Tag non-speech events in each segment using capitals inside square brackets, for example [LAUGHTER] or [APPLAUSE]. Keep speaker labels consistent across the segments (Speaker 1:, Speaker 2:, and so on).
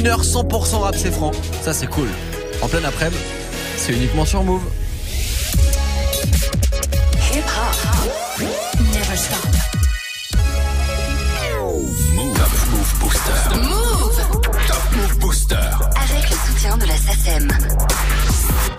Speaker 1: Une heure 100% rap, c'est franc. Ça, c'est cool. En pleine après-midi, c'est uniquement sur Move.
Speaker 2: Hip hop. Never stop.
Speaker 3: Move. Top Move Booster.
Speaker 2: Move.
Speaker 3: Top Move Booster.
Speaker 2: Avec le soutien de la SACEM.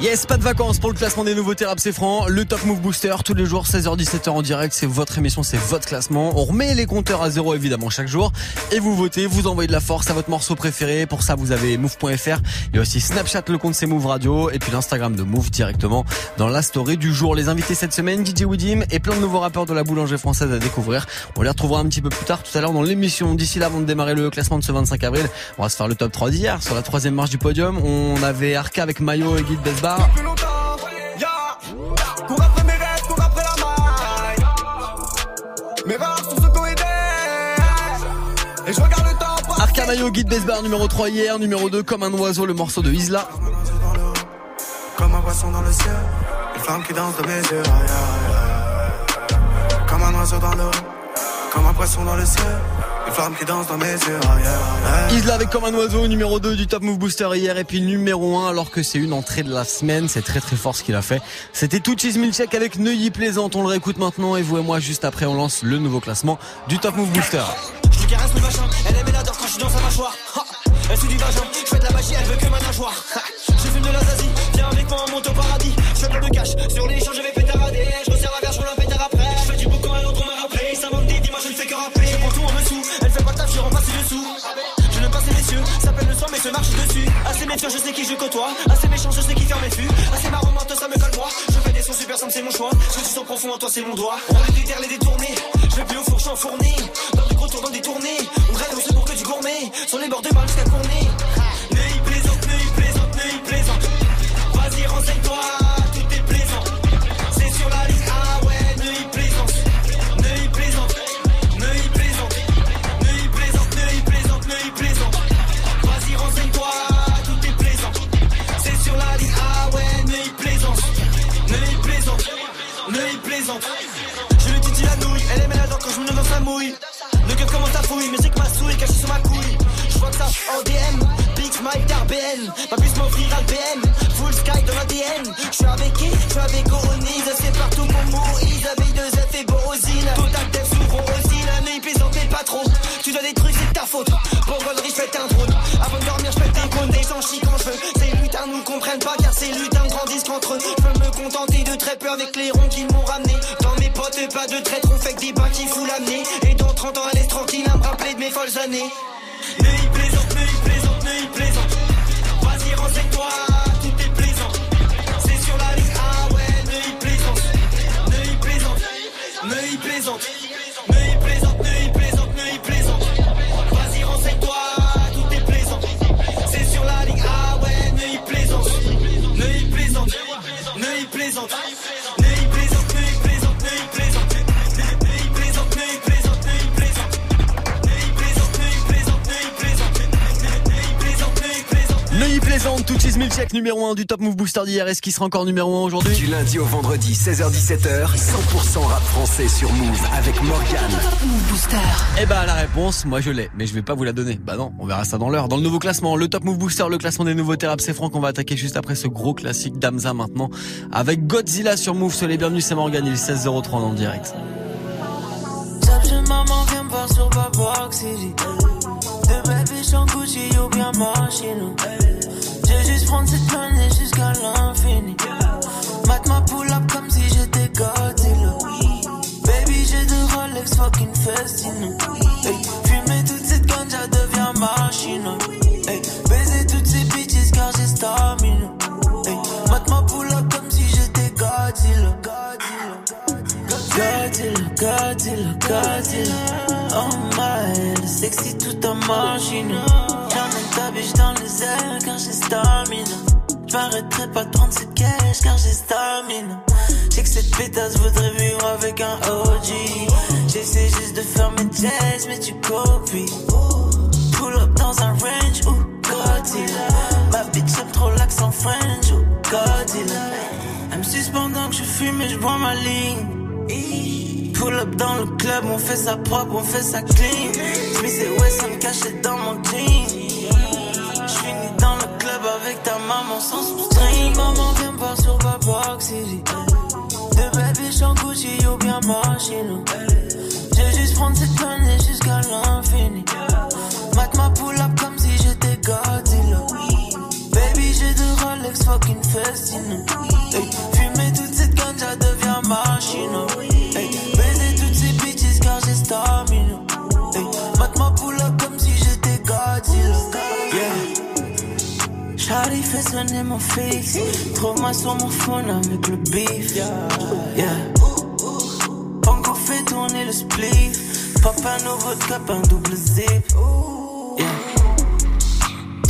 Speaker 1: Yes, pas de vacances pour le classement des nouveaux rap c'est franc. Le Top Move Booster, tous les jours, 16h-17h en direct. C'est votre émission, c'est votre classement. On remet les compteurs à zéro, évidemment, chaque jour. Et vous votez, vous envoyez de la force à votre morceau préféré. Pour ça, vous avez move.fr. Il y a aussi Snapchat, le compte c'est Move Radio. Et puis l'Instagram de Move directement dans la story du jour. Les invités cette semaine, DJ Widim et plein de nouveaux rappeurs de la boulangerie française à découvrir. On les retrouvera un petit peu plus tard tout à l'heure dans l'émission. D'ici là, avant de démarrer le classement de ce 25 avril, on va se faire le top 3 d'hier. Sur la troisième marche du podium, on avait Arca avec Mayo et Guide Besbar.
Speaker 4: Cours après mes rêves, cours après la maille. Mes rares sont ceux qu'on aidé. Et je regarde le temps passer.
Speaker 1: Arca Mayo, Guide Besbar numéro 3 hier, numéro 2 comme un oiseau, le morceau de Isla.
Speaker 4: Comme un poisson dans le ciel. Une flamme qui danse de mes yeux. Comme un oiseau dans l'eau. Comme un poisson dans le ciel. Une flamme qui danse dans mes yeux. aïe, aïe.
Speaker 1: Isla avec comme un oiseau, numéro 2 du Top Move Booster hier et puis numéro 1 alors que c'est une entrée de la semaine, c'est très très fort ce qu'il a fait. C'était tout cheese milkshake avec Neuilly Plaisante, on le réécoute maintenant et vous et moi juste après on lance le nouveau classement du Top Move Booster.
Speaker 5: Je lui caresse le vagin, elle aime et l'adore quand je suis dans sa mâchoire. Ha elle suit du vagin, je fais de la magie, elle veut que ma nageoire. Je fume de la zazie, viens avec moi on monte au paradis. Je fais plein de cash, sur les champs je vais pétarader. Je resserre la verge, je la pétard après. Se marche dessus. Assez méfiant, je sais qui je côtoie. Assez méchant, je sais qui ferme mes fûts. Assez marrant, menteur, ça me colle moi. Je fais des sons super simples, c'est mon choix. Ce que tu sens profond en toi, c'est mon doigt. On va les terres, les détourner. Je vais plus au four, je suis enfourné. Dans du gros tour, dans des tournées. On rêve, on se pour que du gourmet. Sur les bords de balle jusqu'à Cournay. En DM, Big Smile d'RBN. Pas plus m'offrir à BM, full sky dans l'ADN. Je suis avec qui? Je suis avec Oronise, c'est partout mon Moïse. Avec deux F et Borosine. Total Def sous Borosine, un œil plaisante mais pas trop. Tu dois des trucs, c'est de ta faute. Pour Goldery, je fais un drone. Avant de dormir, je fais des cônes, des gens chient quand je veux. Ces lutins nous comprennent pas car ces lutins grandissent qu'entre eux. Je peux me contenter de très peu avec les ronds qui m'ont ramené. Dans mes potes, pas de traître, on fait que des bains qui fout l'amener. Et dans 30 ans, elle est tranquille à me rappeler de mes folles années. Plaisante.
Speaker 1: Cheese milkshake numéro 1 du Top Move Booster d'hier. Est-ce qu'il sera encore numéro 1 aujourd'hui
Speaker 3: Du lundi au vendredi, 16h17h, 100% rap français sur Move avec Morgane.
Speaker 2: Move Booster.
Speaker 1: Eh bah la réponse, moi je l'ai, mais je vais pas vous la donner. Bah non, on verra ça dans l'heure. Dans le nouveau classement, le Top Move Booster, le classement des nouveaux rap c'est franc qu'on va attaquer juste après ce gros classique d'Amza maintenant. Avec Godzilla sur Move, soyez les bienvenus, c'est Morgan, il est 16h03 dans le direct.
Speaker 6: Top chez maman, viens me voir sur Babak City. De bébé sans Gucci ou bien vais juste prendre cette année jusqu'à l'infini. Mate ma pull up comme si j'étais Godzilla. Baby, j'ai deux Rolex fucking Festino. Fumer toute cette ganja devient machine. Baiser toutes ces bitches car j'ai stamina. Hey, ma pull up comme si j'étais Godzilla. Godzilla, Godzilla, Godzilla. Oh my, sexy toute en machine. Biche dans les airs car j'ai stamina. J'm'arrêterai pas de prendre cette cash car j'ai stamina. J'ai que cette pétasse voudrait vivre avec un OG. J'essaie juste de faire mes tests, mais tu copies. Pull up dans un range ou Godzilla? Ma bitch aime trop l'accent French ou Godzilla? Elle me suce pendant que je fume et je bois ma ligne. Pull up dans le club, on fait ça propre, on fait ça clean. Smith et Wesson cachés dans mon jean. Dans le club avec ta maman sans string. Maman, viens me voir sur Babox City. De baby, j'en Gucci ou bien machine. Je vais juste prendre cette planète jusqu'à l'infini. Mate ma pull up comme si j'étais Godzilla. Baby, j'ai deux Rolex fucking festin. Hey, fumer toute cette ganja devient machine. Fait sonner mon fixe. Trouve-moi sur mon phone avec le beef. Encore fait tourner le spliff. Papa nouveau de cap, un double zip. Yeah.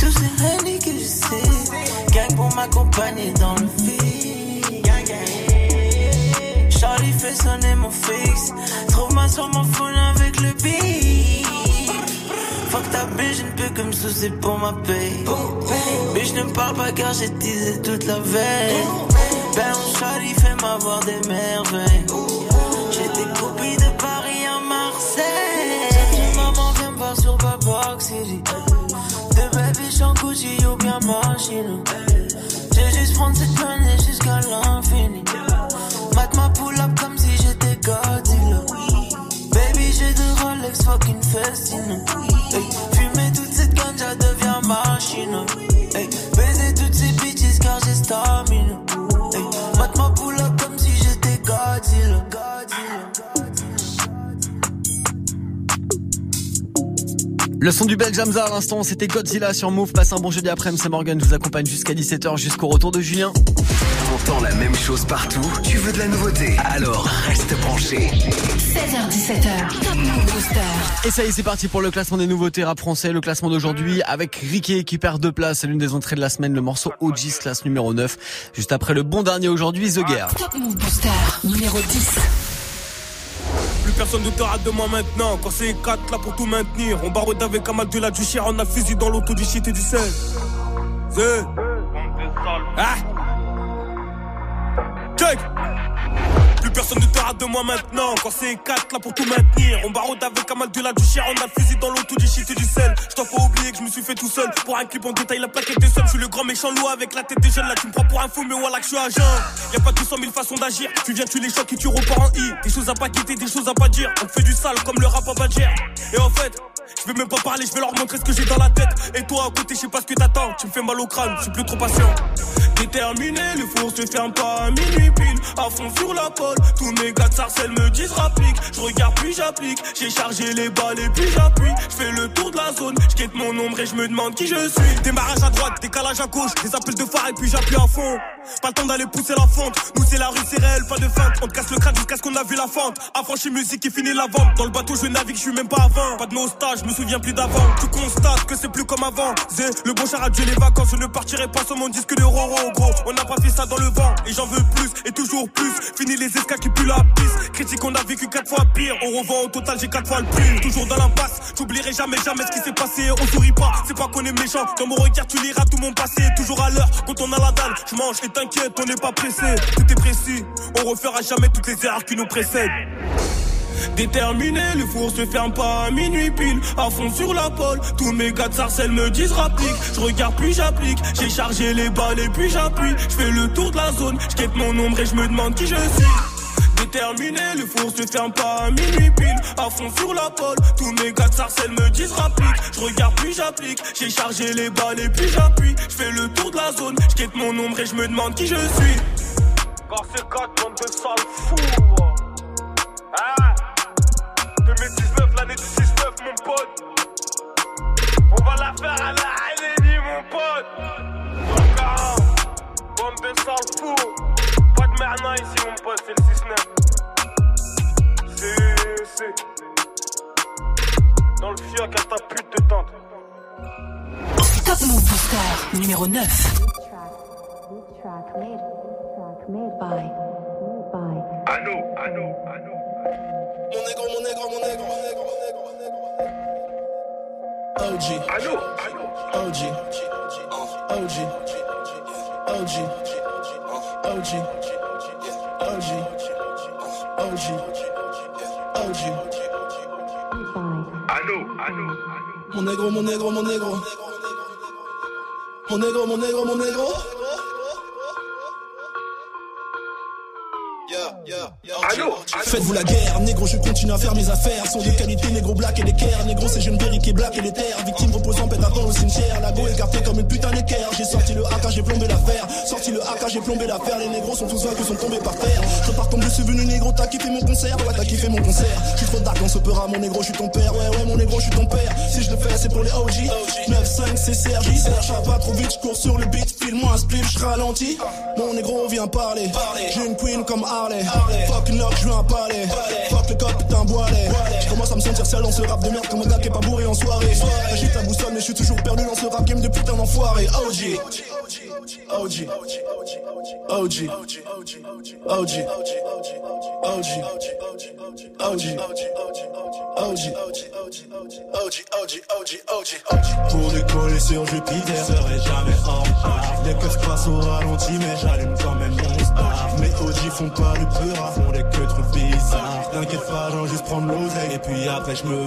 Speaker 6: Tous ces henny que je sais. Gang pour m'accompagner dans le feed. Charlie fait sonner mon fixe. Trouve-moi sur mon phone Bitch, je ne peux que me soucier pour ma paye. Bitch, ne me parle pas car j'ai teasé toute la veille. Ben, mon Charlie fait m'avoir des merveilles. J'ai des copies de Paris à Marseille. Maman, viens me voir sur Babox City. De baby, j'en Gucci ou bien machine. J'ai juste prendre cette planète jusqu'à l'infini. Mate ma pull up comme si j'étais Godzilla. Baby, j'ai deux Rolex fucking festin. Hey, machine. Oh.
Speaker 1: Le son du Belge Hamza à l'instant, c'était Godzilla sur Move. Passe un bon jeudi après-midi, c'est Morgan. Je vous accompagne jusqu'à 17h, jusqu'au retour de Julien.
Speaker 3: T'entends la même chose partout Tu veux de la nouveauté? Alors reste branché.
Speaker 2: 16h17h. Top Move Booster.
Speaker 1: Et ça y est, c'est parti pour le classement des nouveautés rap français. Le classement d'aujourd'hui avec Riquet qui perd deux places. C'est l'une des entrées de la semaine. Le morceau OG's classe numéro 9. Juste après le bon dernier aujourd'hui, The Guerre.
Speaker 2: Top Move Booster. Numéro 10.
Speaker 7: Plus personne ne te rate de moi maintenant. Quand c'est 4 là pour tout maintenir. On baroude avec un mal de la du chien. On a fusil dans l'auto du shit et du sel. C'est. Ah! Check! Personne ne te rate de moi maintenant. Quand c'est 4 là pour tout maintenir. On baroude avec un mal de la du chien. On a fusil dans l'auto du shit et du sel. Je t'en pas oublier que je me suis fait tout seul. Pour un clip en détail, la plaquette est seule. Je suis le grand méchant loup avec la tête des jeunes. Là, tu me prends pour un fou, mais voilà que je suis agent. Y a pas 200 000 façons d'agir. Tu viens, tu les chocs et tu repars en I. Des choses à pas quitter, des choses à pas dire. On fait du sale comme le rap à Badger. Et en fait, je vais même pas parler, je vais leur montrer ce que j'ai dans la tête. Et toi, à côté, je sais pas ce que t'attends. Tu me fais mal au crâne, je suis plus trop patient. Déterminé, le four se ferme pas à minuit pile. À fond sur la pole, tous mes gars de sarcelles me disent rapplique. Je regarde puis j'applique, j'ai chargé les balles et puis j'appuie. Je fais le tour de la zone, je quitte mon ombre et je me demande qui je suis. Démarrage à droite, décalage à gauche, des appels de phare et puis j'appuie à fond. Pas le temps d'aller pousser la fente, nous c'est la rue, c'est réel, pas de feinte. On te casse le crâne jusqu'à ce qu'on a vu la fente. Affranchi musique et fini la vente. Dans le bateau, je navigue, je suis même pas avant. Pas de nostalgie, je me souviens plus d'avant. Tu constates que c'est plus comme avant. Zé, le bon char a tué les vacances, je ne partirai pas sur mon disque de Roro, On n'a pas fait ça dans le vent, et j'en veux plus, et toujours plus. Fini les escas qui puent la piste. Critique, on a vécu quatre fois pire. On revend au total, j'ai quatre fois le prix. Toujours dans l'impasse, j'oublierai jamais, jamais ce qui s'est passé. On sourit pas, c'est pas qu'on est méchant. Dans mon regard, tu liras tout mon passé. Toujours à l'heure, quand on a la dalle, je mange et t'inquiète, on n'est pas pressé. Tout est précis, on refera jamais toutes les erreurs qui nous précèdent. Déterminé, le four se ferme pas à minuit pile. À fond sur la pole, tous mes gars de sarcelles me disent rapplique. Je regarde puis j'applique, j'ai chargé les balles et puis j'appuie. Je fais le tour de la zone, je mon ombre et je me demande qui je suis. Déterminé, le four se ferme pas à minuit pile. À fond sur la pole, tous mes gars de sarcelles me disent rapplique. Je regarde puis j'applique, j'ai chargé les balles et puis j'appuie. Je fais le tour de la zone, je mon ombre et je me demande qui je suis. Car c'est 4 bande de. Ah On va la faire à la Halénie, mon pote. Donc, ah, bande de sales fous. Pas de merna ici, mon pote, c'est le 6-9. C'est. Dans le fioc à ta pute de tante.
Speaker 2: Top Move Booster. Numéro 9.
Speaker 8: OG,
Speaker 7: Allô, allô.
Speaker 8: OG, OG, OG, OG, OG, OG, OG.
Speaker 7: Allô, allô, allô.
Speaker 8: Mon négro, mon négro, mon négro. Mon négro, mon négro, mon négro. Faites-vous la guerre, négro, je continue à faire mes affaires. Sont de qualité, négro black et l'équerre. Négro, c'est jeune qui est black et terres. Victime reposant, dans le cimetière. La go écartée comme une putain d'équerre. J'ai sorti le AK, j'ai plombé l'affaire. Sorti le AK, j'ai plombé l'affaire. Les négros sont tous vaincus, sont tombés par terre. Je pars comme je suis venu, négro, t'as kiffé mon concert? Ouais, t'as kiffé mon concert. Je suis trop dark, on se pera, mon négro, je suis ton père. Ouais, ouais, mon négro, je suis ton père. Si je le fais, c'est pour les OG. 9-5, c'est Sergi. Serge, pas trop vite, je cours sur le beat. File-moi un split, je ralentis. Mon négro vient parler. J'ai une queen comme Harley. Fuck une lock, je Fuck le boilet. Je commence à me sentir seul dans ce rap de merde comme un gars qui est pas bourré en soirée. J'agite la boussole, mais je suis toujours perdu dans ce rap game de putain d'enfoiré. OG. OG. OG. OG. OG. OG. Pour décoller sur Jupiter, serait jamais en retard. Les keufs passent au ralenti, mais j'allume quand même mon star. Mes OG font pas le peur, font des que trucs bizarres. T'inquiète pas, j'en juste prendre l'oseille et puis après je me.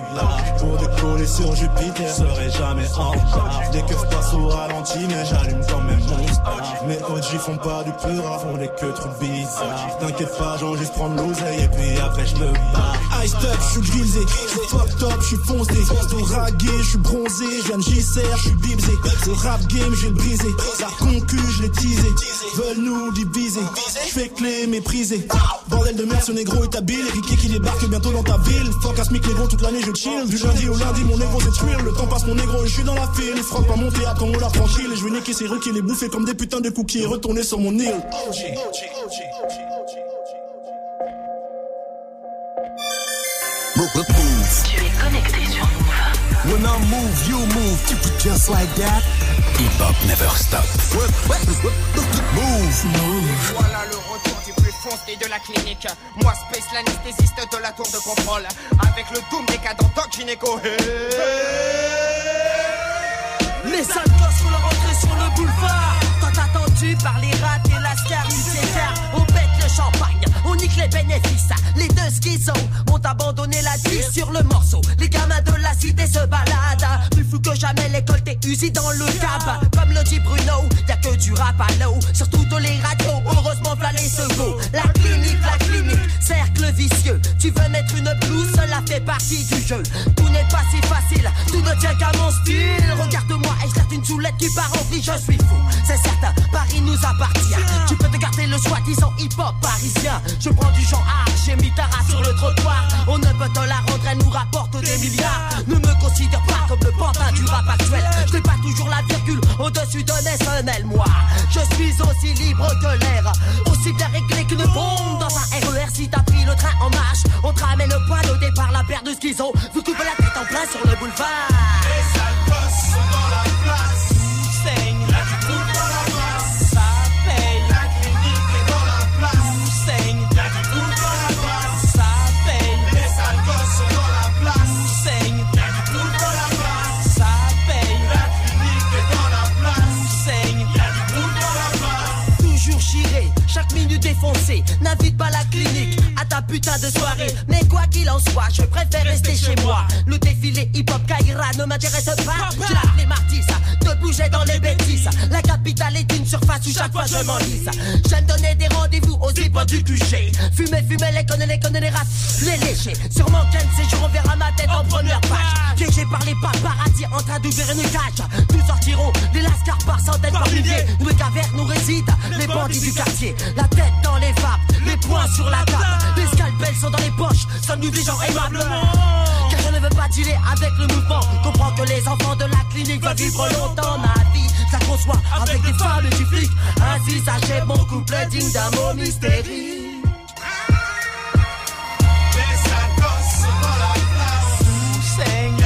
Speaker 8: Pour décoller sur Jupiter, serait jamais en retard. Les keufs passent au ralenti, mais j'allume quand même mon star. Mes OG font pas du peur, font des que trucs bizarres. T'inquiète pas, j'en juste prendre l'oseille et puis après je me barre. Ice up, je suis grisé, je suis fucked up, je suis foncé. Tout ragué, je suis bronzé, je viens de JCR, je suis bibsé. Le rap game, je vais le briser. La concu, je l'ai teasé. Veulent nous diviser. Je fais clé, méprisé. Bordel de merde, ce négro est habile. Ricky qui débarque bientôt dans ta ville. Fuck à smic négro toute l'année, je chill. Du lundi au lundi, mon négro c'est tuer. Le temps passe, mon négro, et je suis dans la file. Frotte pas mon théâtre quand on l'a tranquille. Et je vais niquer ces rues qui les bouffer comme des putains de cookies. Et retourner sur mon île.
Speaker 2: Tu es connecté sur Move.
Speaker 3: When I move, you move. Just like that. Hip hop never stop. Move.
Speaker 9: Voilà le retour foncé de la clinique. Moi, Space, l'anesthésiste de la tour de contrôle. Avec le doom des cadans Doc Gynéco.
Speaker 10: Les sales gosses font leur entrée sur le boulevard. Tant attendu par les rats et la scaricétaire. On pète le champagne, on nique les bénéfices. Les deux schizos ont abandonné la vie sur le morceau. Les gamins de la cité se baladent. Plus fou que jamais l'école t'es usée dans le cab. Comme le dit Bruno, y a que du rap à l'eau. Sur toutes les radios, heureusement v'là les secours. La clinique, la clinique, cercle vicieux. Tu veux mettre une blouse, cela fait partie du jeu. Tout n'est pas si facile, tout ne tient qu'à mon style. Regarde-moi lâche une soulette qui part en vie, je suis fou. C'est certain, Paris nous appartient. Tu peux te garder le soi-disant hip-hop parisien. Je prends du genre art, j'ai mis ta race sur le trottoir. On ne peut te la rendre, elle nous rapporte des milliards. Ne me considère pas comme le pantin du rap actuel. Je n'ai pas toujours la virgule au-dessus de semelles, moi. Je suis aussi libre que l'air, aussi bien réglé qu'une bombe dans un RER. Si t'as pris le train en marche, on te ramène au point au départ, la paire de schizo. Vous coupez la tête en plein sur le boulevard. Les sont dans la place. De soirée. Mais quoi qu'il en soit, je préfère rester chez moi. Le défilé hip-hop Kaira ne m'intéresse pas. Chaque fois je m'enlise. J'aime donner des rendez-vous aux hip du QG. Fumer, fumer, les connes, les connes, les rats, les lécher. Sûrement qu'un jours on verra ma tête en première page. Piégé par les paparazzi en train d'ouvrir une cage. Nous sortirons des lascars par centaines, par milliers. Où les cavernes nous résident, les bandits du quartier. La tête dans les vapes, les poings sur la table. Les scalpels sont dans les poches, sommes-nous des gens aimables? Car je ne veux pas dealer avec le mouvement. Comprends que les enfants de la clinique veulent vivre longtemps ma vie. Ça conçoit avec des femmes du flic. Ainsi s'achève mon couplet digne d'un mot mystérieux. Saigne.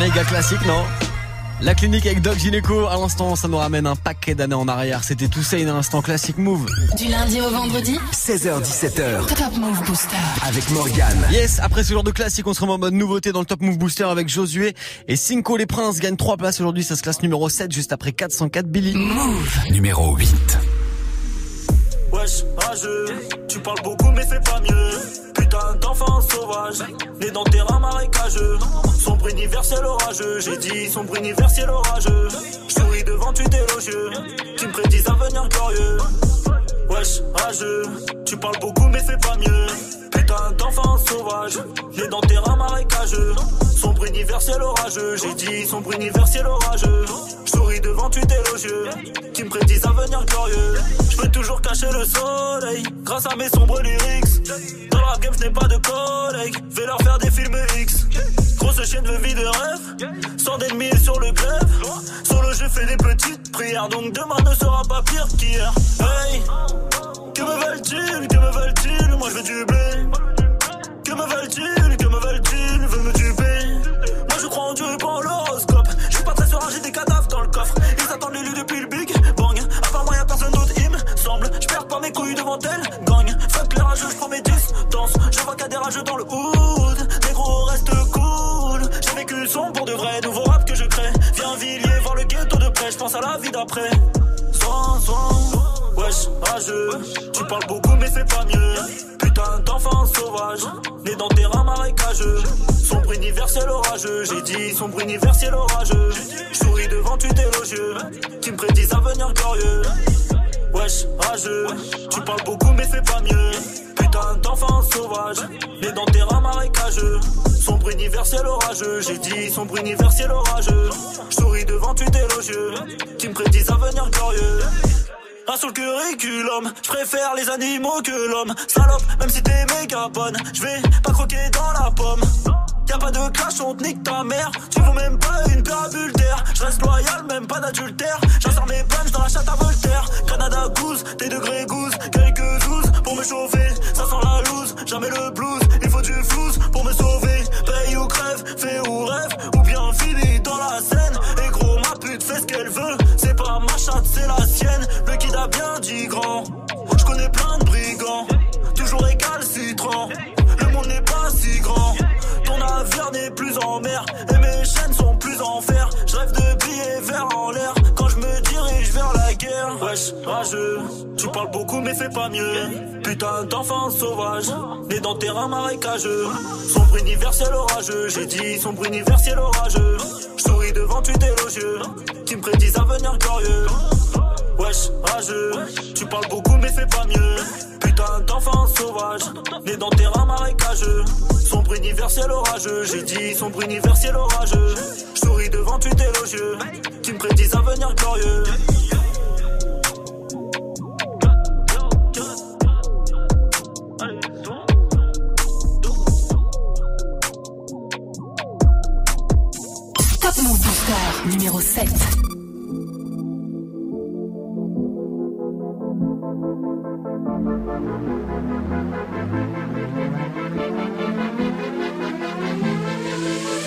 Speaker 1: Méga classique, non La clinique avec Doc Gynéco, à l'instant, ça nous ramène un paquet d'années en arrière. C'était tout ça, un instant classique move.
Speaker 2: Du lundi au vendredi,
Speaker 3: 16h17h
Speaker 2: Top Move Booster.
Speaker 3: avec Morgane.
Speaker 1: Yes, après ce genre de classique, on se remet en mode nouveauté dans le Top Move Booster avec Josué et Cinco les Princes gagnent 3 places aujourd'hui, ça se classe numéro 7 juste après 404 Billy.
Speaker 3: Numéro 8.
Speaker 11: Wesh, rageux, tu parles beaucoup mais c'est pas mieux. Putain d'enfant sauvage, né dans terrain marécageux. Sombre universel orageux, j'ai dit sombre universel orageux. Je souris devant tu élogieux, tu me prédis un avenir glorieux. Wesh, rageux, tu parles beaucoup mais c'est pas mieux. Putain d'enfant sauvage, né dans terrain marécageux. Sombre universel orageux, j'ai dit sombre universel orageux. Je souris devant tu élogieux, qui me prédisent un avenir glorieux. Je peux toujours cacher le soleil, grâce à mes sombres lyrics. Dans le rap game, je n'ai pas de collègues, vais leur faire des films X. Grosse chienne de vie de rêve, sans d'ennemis sur le glaive. Solo, je fais des donc demain ne sera pas pire qu'hier. Hey, que me veulent-ils, que me veulent-ils, moi je veux du blé. Que me veulent-ils, que me veulent-ils, veulent me tuer. Moi je crois en Dieu et pas en l'horoscope. Je suis pas très serein, j'ai des cadavres dans le coffre. Ils attendent l'élu depuis le Big Bang. À part moi, y'a personne d'autre, il me semble. Je perds pas mes couilles devant elle, gagne. Fuck les rageux, je prends mes distances. Je vois a des rageux dans le hood. À la vie d'après. Soin, soin. Wesh, rageux, tu parles beaucoup mais c'est pas mieux. Putain d'enfant sauvage, né dans terrain marécageux. Sombre universel orageux, j'ai dit sombre universel orageux. Souris devant tu élogieux, qui me prédisent un avenir glorieux. Wesh, rageux, tu parles beaucoup mais c'est pas mieux. Putain d'enfant sauvage, né dans terrain marécageux. Sombre universel orageux, j'ai dit sombre universel orageux. Je souris devant tu élogieux, qui me prédisent un avenir glorieux. Un sur le curriculum, je préfère les animaux que l'homme. Salope, même si t'es méga bonne, je vais pas croquer dans la pomme. Y'a pas de clash, on te nique ta mère. Tu vaux même pas une paire d'air. Je reste loyal, même pas d'adultère. J'insère mes punches dans la chatte à Voltaire. Canada Goose, tes degrés goose, quelques 12 pour me chauffer. Ça sent la loose, jamais le blues. Il faut du flouze pour me sauver. Paye ou crève, fais ou rêve, ou bien finis dans la scène. Et gros, ma pute fait ce qu'elle veut. C'est pas ma chatte, c'est la sienne. Le kid a bien dit grand. Je connais plein de brigands, toujours récalcitrants. Le monde n'est pas si grand. Ton navire n'est plus en mer et mes chaînes sont plus en fer. Je rêve de billets verts en l'air Wesh, rageux, tu parles beaucoup mais fais pas mieux. Putain d'enfant sauvage, né dans terrain marécageux. Sombre universel orageux, j'ai dit sombre universel orageux. Je souris devant tu élogieux, qui me prédisent un avenir glorieux. Wesh, rageux, tu parles beaucoup mais fais pas mieux. Putain d'enfant sauvage, né dans terrain marécageux. Sombre universel orageux, j'ai dit sombre universel orageux. Je souris devant tu élogieux, qui me prédisent un avenir glorieux.
Speaker 2: Numéro 7.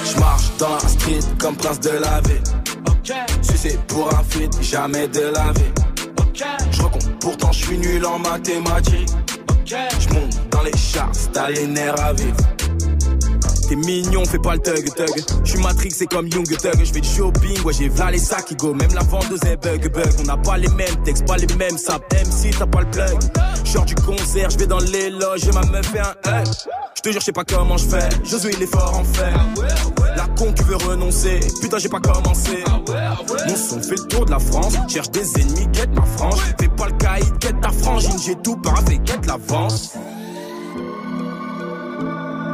Speaker 8: Je marche dans la street comme prince de la ville. Sucé pour un feat, jamais de la vie. Je recompte, pourtant je suis nul en mathématiques. Je monte dans les
Speaker 12: chars, t'as les nerfs à vivre. T'es mignon, fais pas le thug thug. J'suis Matrix, c'est comme Young Thug. J'fais du shopping, ouais, j'ai valé ça qui go. Même la vendeuse est bug bug. On n'a pas les mêmes textes, pas les mêmes saps. Même si t'as pas le plug. J'sors du concert, j'vais dans les loges, ma meuf fait un hug. J'te jure, j'sais pas comment j'fais. Josué, il est fort en fer. La con, tu veux renoncer. Putain, j'ai pas commencé. Mon son fait le tour de la France. Cherche des ennemis, quête ma frange. Fais pas le caïd, quête ta frangine. J'ai tout paraffé, quête l'avance.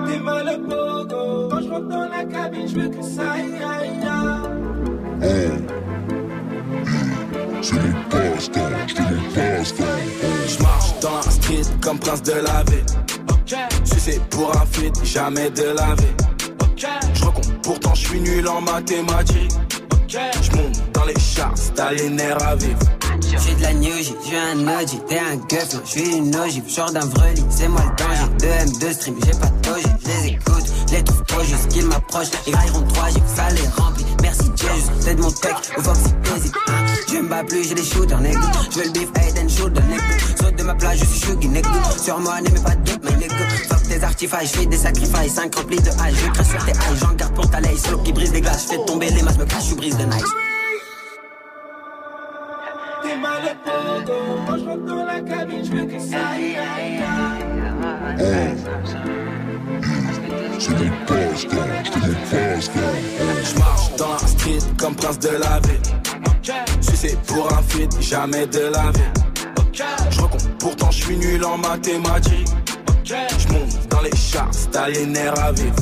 Speaker 13: T'es mal le pogo. Quand je rentre dans la cabine, je veux que ça aille, aille, aille.
Speaker 14: C'est mon passe-temps.
Speaker 12: J'marche dans la street comme prince de la ville. Sucé pour un feat, jamais de la vie. J'recompte, pourtant j'suis nul en mathématiques. J'monte dans les charts, t'as les nerfs à vivre.
Speaker 15: J'suis de la new J, j'suis un OG, t'es un gueuf, non, j'suis une ogive, genre d'un vreli, c'est moi le danger. 2 M2 stream, j'ai pas de toge, j'les écoute, les trouve trop juste qu'ils m'approchent, ils railleront 3 G, ça les remplit. Merci Jesus, de mon tech, au Foxy hésite. Je me bats plus, j'ai des shooters, nigga. J'veux le beef, head and shoulder, nigga. Saute de ma plage, je suis shuggy, nigga. Sur moi, n'aimez pas de doute, mais nigga. Fuck tes artifices, j'fais des sacrifices, 5 remplis de hache, je crache sur tes haches, j'en garde pour ta laye, solo qui brise des glaces, j'fais tomber les masses, me cache, je brise de nice.
Speaker 13: Mal le pogo. Quand je rentre dans la cabine, je veux que ça aille, aille, aille.
Speaker 14: C'est mon passe-temps.
Speaker 12: J'marche dans la street comme prince de la ville. Sucé pour un feat, jamais de la vie. J'recompte, pourtant j'suis nul en mathématiques. J'monte dans les charts, t'as les nerfs à vivre.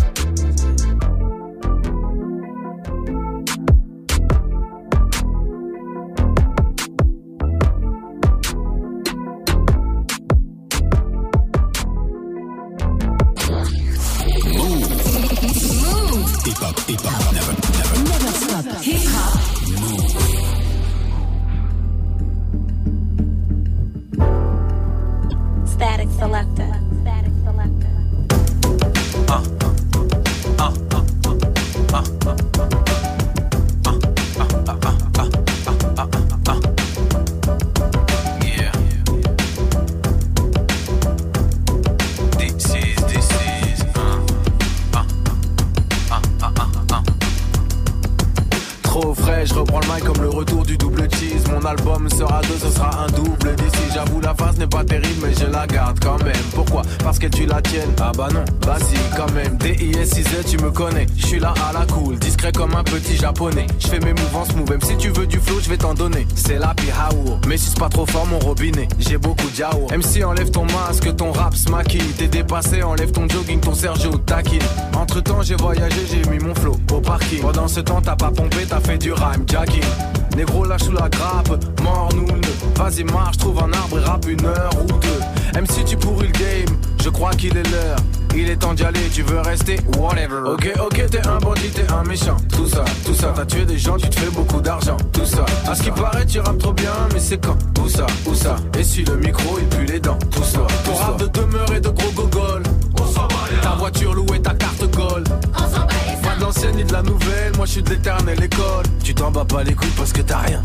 Speaker 16: Petit japonais. Je fais mes mouvements smooth, même si tu veux du flow, je vais t'en donner. C'est la pihaour, mais si c'est pas trop fort, mon robinet. J'ai beaucoup d'yaourt. MC, enlève ton masque, ton rap maquille. T'es dépassé, enlève ton jogging, ton Sergio taquine. Entre temps, j'ai voyagé, j'ai mis mon flow au parking. Pendant ce temps, t'as pas pompé, t'as fait du rhyme jacking. Négro lâche sous la grappe, mort nous. Vas-y marche, trouve un arbre et rappe une heure ou deux. Même si tu pourris le game, je crois qu'il est l'heure. Il est temps d'y aller, tu veux rester, whatever. Ok, ok, t'es un bandit, t'es un méchant. Tout ça, tout ça, t'as tué des gens, tu te fais beaucoup d'argent. Tout ça, à ce qui paraît, tu rappes trop bien, mais c'est quand? Où ça, où ça? Et si le micro, il pue les dents. Tout ça, ton rap de demeure et de gros gogol. Ta voiture louée, ta carte gold. Pas de l'ancienne ni de la nouvelle, moi je suis de l'éternelle école. Tu t'en bats pas les couilles parce que t'as rien.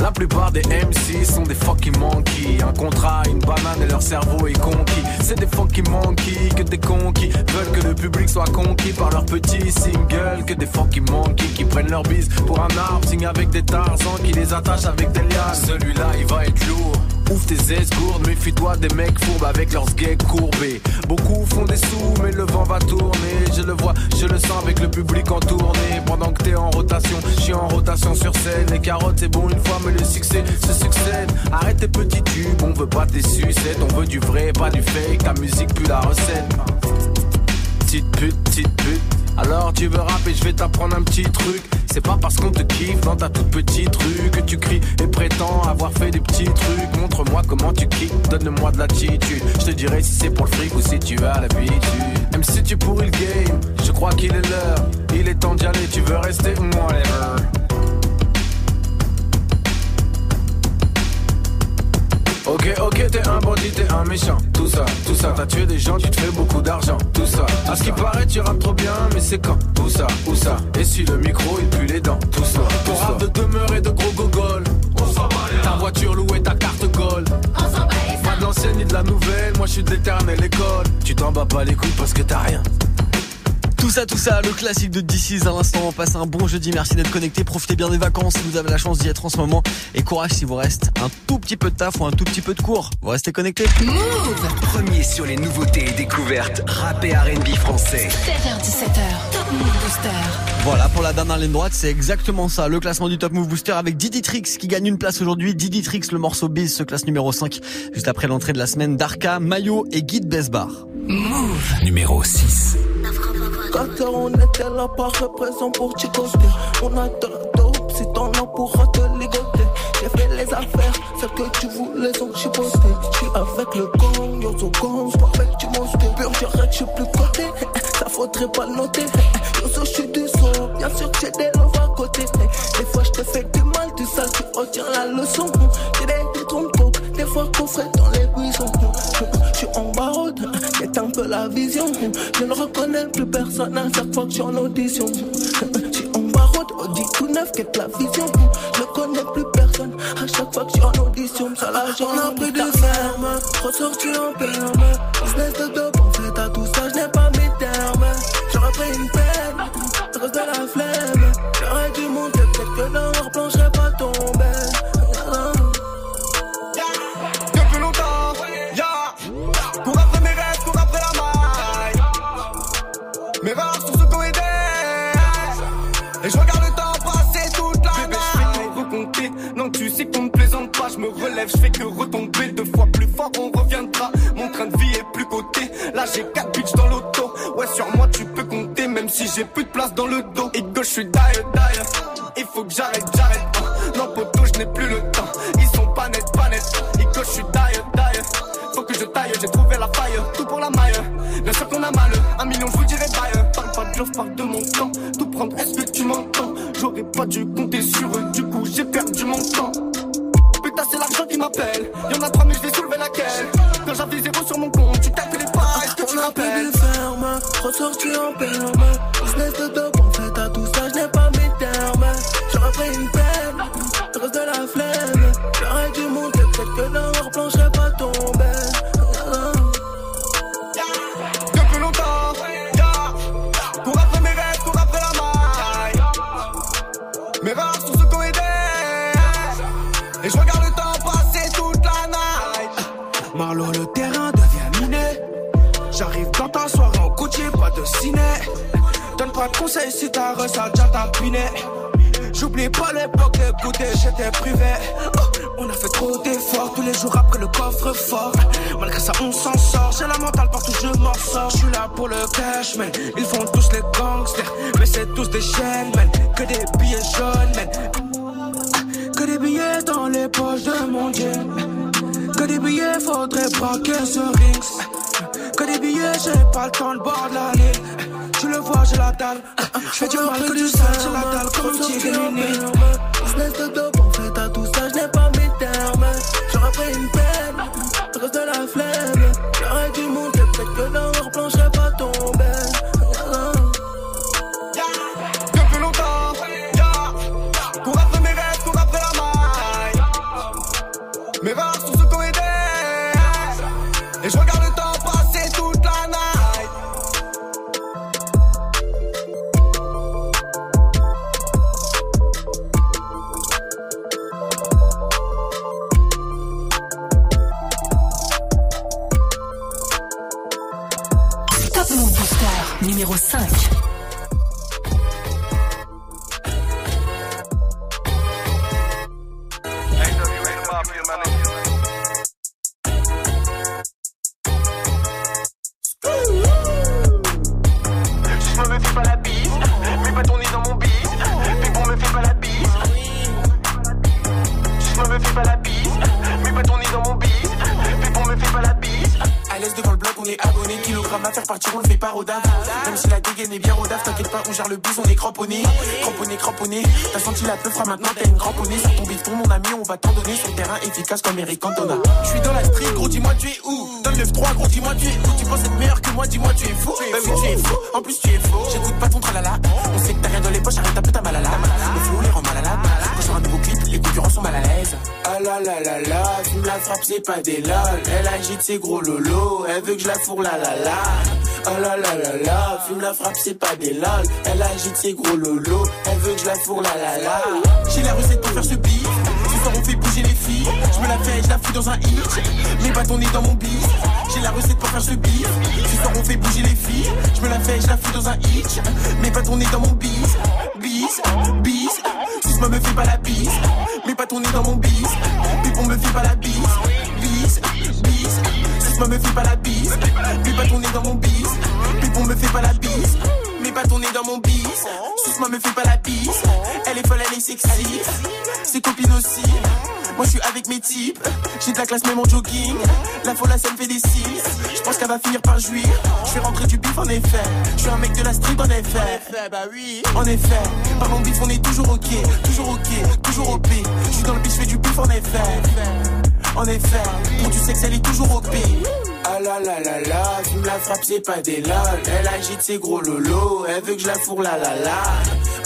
Speaker 16: La plupart des MC sont des fucking monkeys. Un contrat, une banane et leur cerveau est conquis. C'est des fucking monkeys que des conquis veulent que le public soit conquis par leurs petits singles. Que des fucking monkeys qui prennent leur bise pour un arbre, signent avec des tarzans qui les attachent avec des lianes. Celui-là, il va être lourd. Ouvre tes esgourdes, méfie-toi des mecs fourbes avec leurs gays courbés. Beaucoup font des sous, mais le vent va tourner. Je le vois, je le sens avec le public en tournée. Pendant que t'es en rotation, je suis en rotation sur scène. Les carottes, c'est bon une fois, mais le succès se succède. Arrête tes petits tubes, on veut pas tes sucettes. On veut du vrai, pas du fake. Ta musique, plus la recette. Petite pute, petite pute. Alors tu veux rapper, je vais t'apprendre un petit truc. C'est pas parce qu'on te kiffe dans ta toute petite rue que tu cries et prétends avoir fait des petits trucs. Montre-moi comment tu kicks, donne-moi de l'attitude. Je te dirai si c'est pour le fric ou si tu as l'habitude. Même si tu pourris le game, je crois qu'il est l'heure. Il est temps d'y aller, tu veux rester whatever. Ok, ok, t'es un bandit, t'es un méchant. Tout ça, tout ça, t'as tué des gens, tu te fais beaucoup d'argent. Tout ça, à ce qui paraît, tu rappes trop bien, mais c'est quand Où ça, où ça Et si le micro, il pue les dents. Tout ça, ton rap de demeure et de gros gogol. Ta voiture louée, ta carte gold. Pas de l'ancienne ni de la nouvelle, moi je suis de l'éternelle école. Tu t'en bats pas les couilles parce que t'as rien.
Speaker 1: Tout ça, tout ça, le classique de DC's à l'instant. On passe un bon jeudi. Merci d'être connecté. Profitez bien des vacances si vous avez la chance d'y être en ce moment. Et courage si vous reste un tout petit peu de taf ou un tout petit peu de cours. Vous restez connectés.
Speaker 3: Move Premier sur les nouveautés et découvertes rap et R&B français.
Speaker 2: 7h17h, Top Move Booster.
Speaker 1: Voilà, pour la dernière ligne droite, c'est exactement ça. Le classement du Top Move Booster avec Didi Trix qui gagne une place aujourd'hui. Didi Trix, le morceau Biz, se classe numéro 5. Juste après l'entrée de la semaine d'Arca, Mayo et Guide Besbar.
Speaker 2: Move
Speaker 3: Numéro 6.
Speaker 17: 4 heures, on était là par présent pour chicoter. On a de la dope, si t'en as pourra te ligoter. J'ai fait les affaires, celles que tu voulais sont chipoter. J'suis avec le gang, yo, so gang, j'suis avec du monstre. Pur, j'arrête, j'suis plus côté. [LAUGHS] Ça faudrait pas le noter. Yo, so j'suis du son, bien sûr que j'ai des love à côté. Des fois j'te fais du mal, du sale, tu retiens la leçon. J'ai des trompes, des fois qu'on ferait dans les buissons. J'suis en barode, c'est un peu la vision. Je ne reconnais plus personne à chaque fois que j'suis en audition. J'suis en barode, Audi tout neuf, quête la vision? Je connais plus personne à chaque fois que j'suis en audition. Ça là, j'en ai pris de ferme, ressorti en perme.
Speaker 18: Sais qu'on me plaisante pas. Je me relève, je fais que retomber. Deux fois plus fort, on reviendra. Mon train de vie est plus coté. Là, j'ai quatre bitches dans l'auto. Ouais, sur moi, tu peux compter. Même si j'ai plus de place dans le dos. Et gauche, je suis die, die. Il faut que j'arrête, j'arrête. hein. Non, poteau, je n'ai plus le temps. Ils sont pas nets, pas nets. Et gauche, je suis die, die. Faut que je taille, j'ai trouvé la faille. Tout pour la maille. Bien sûr qu'on a mal. Un million, je vous dirai Parle de mon temps. Tout prendre, est-ce que tu m'entends? J'aurais pas dû compter sur eux. Du coup, j'ai perdu mon temps. Putain, c'est l'argent qui m'appelle. Y'en a trois, mais je vais soulever laquelle? Quand j'avais zéro sur mon compte, tu calcules pas. Est-ce que tu
Speaker 17: On a
Speaker 18: rappelles?
Speaker 17: plus de ferme, ressorti en perme. Business de dope, De conseils si ta ressa déjà tapiné. J'oublie pas l'époque de goûter, j'étais privé. Oh, on a fait trop d'efforts tous les jours après le coffre fort. Malgré ça, on s'en sort. J'ai la mentale partout, je m'en sors. Je suis là pour le cash, man. Ils font tous les gangsters, mais c'est tous des chaînes, man. Que des billets jaunes, man. Que des billets dans les poches de mon jean. Que des billets, faudrait braquer ce rings. Que des billets, j'ai pas le temps, le bord de la ligne. Tu le vois, j'ai la dalle. Je fais du mal que du sale, j'ai la dalle comme un tigre de en fait, à tout ça, je n'ai pas mes termes. J'aurais pris une peine, à cause de la flemme. Pas
Speaker 19: des. Elle agite ses gros lolos, elle veut que je la fourre la la la. Ah la la la la, fume la frappe, c'est pas des lol. Elle agite ses gros lolos, elle veut que je la fourre la la la. J'ai la recette pour faire ce beat. Ce on fait bouger les filles. Je me la fais, je la fous dans un hit. Mes bâtons nez dans mon bis. J'ai la recette pour faire ce beat. Ce on fait bouger les filles. Je me la fais, je la fous dans un hit. Mes bâtons nez dans mon bis. Bis, bis. Suce-moi me fais pas la bise. Mes bâtons nez dans mon bis. Pipon me fait pas la bise. Suce-moi me fais pas la bise. Mes bâtons nez dans mon bis. Pipon me fait pas la bise. Mes bâtons nez dans mon bis. Suce-moi me fais pas la bise. Elle est folle, elle est sexy. Ses copines aussi. Moi je suis avec mes types. J'ai de la classe même en jogging. La folle, ça me fait des signes. Je pense qu'elle va finir par jouir. Je vais rentrer du bif en effet. Je suis un mec de la street en effet. bah oui. En effet. Par mon bif, on est toujours ok. Toujours ok. Toujours OP. Je suis dans le bif, je fais du bif en effet. En effet. Pour du sexe, elle est toujours OP. Ah la la la la, fume la frappe, c'est pas des lol. Elle agite ses gros lolos, elle veut que je la fourre la la la.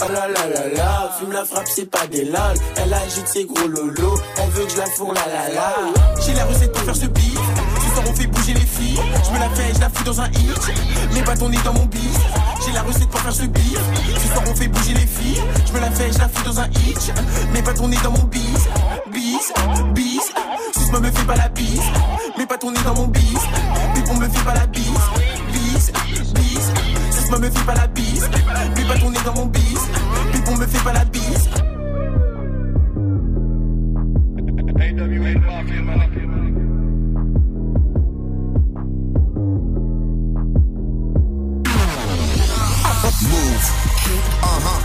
Speaker 19: Ah la la la la, fume la frappe, c'est pas des lol. Elle agite ses gros lolos, elle veut que je la fourre la la la. J'ai la recette pour faire ce beat. Ce soir on fait bouger les filles. Je me la fais, je la fous dans un hit. Mes bâtons nez dans mon bis. J'ai la recette pour faire ce beat. Ce soir on fait bouger les filles. Je me la fais, je la fous dans un hit. Mes bâtons nez dans mon bis. Bis, bis. Suce-moi me fais pas la bise. Mes bâtons nez dans mon bis. Pipon me fait pas la bise. Bis, bis. Suce-moi me fais pas la bise. Mes bâtons nez dans mon bis. Pipon me fait pas la bise.
Speaker 3: Move. Uh-huh. Hip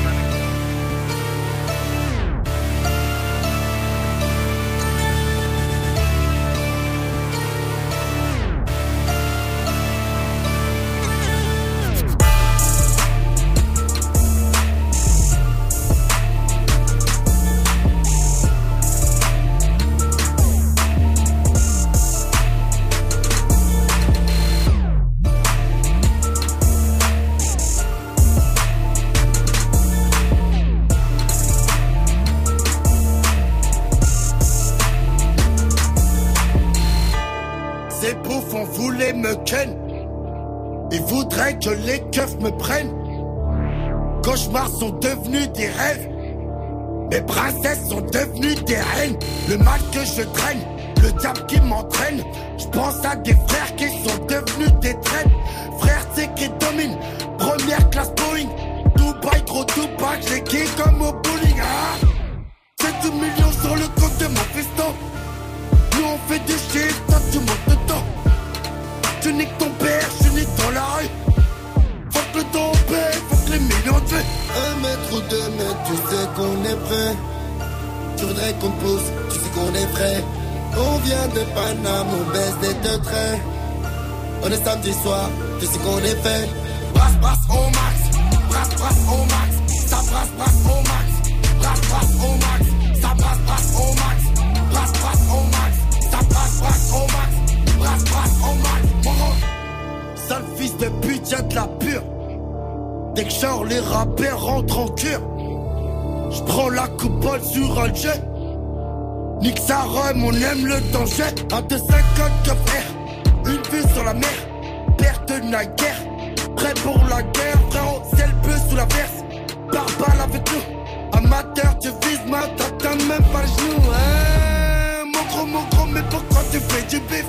Speaker 20: du bif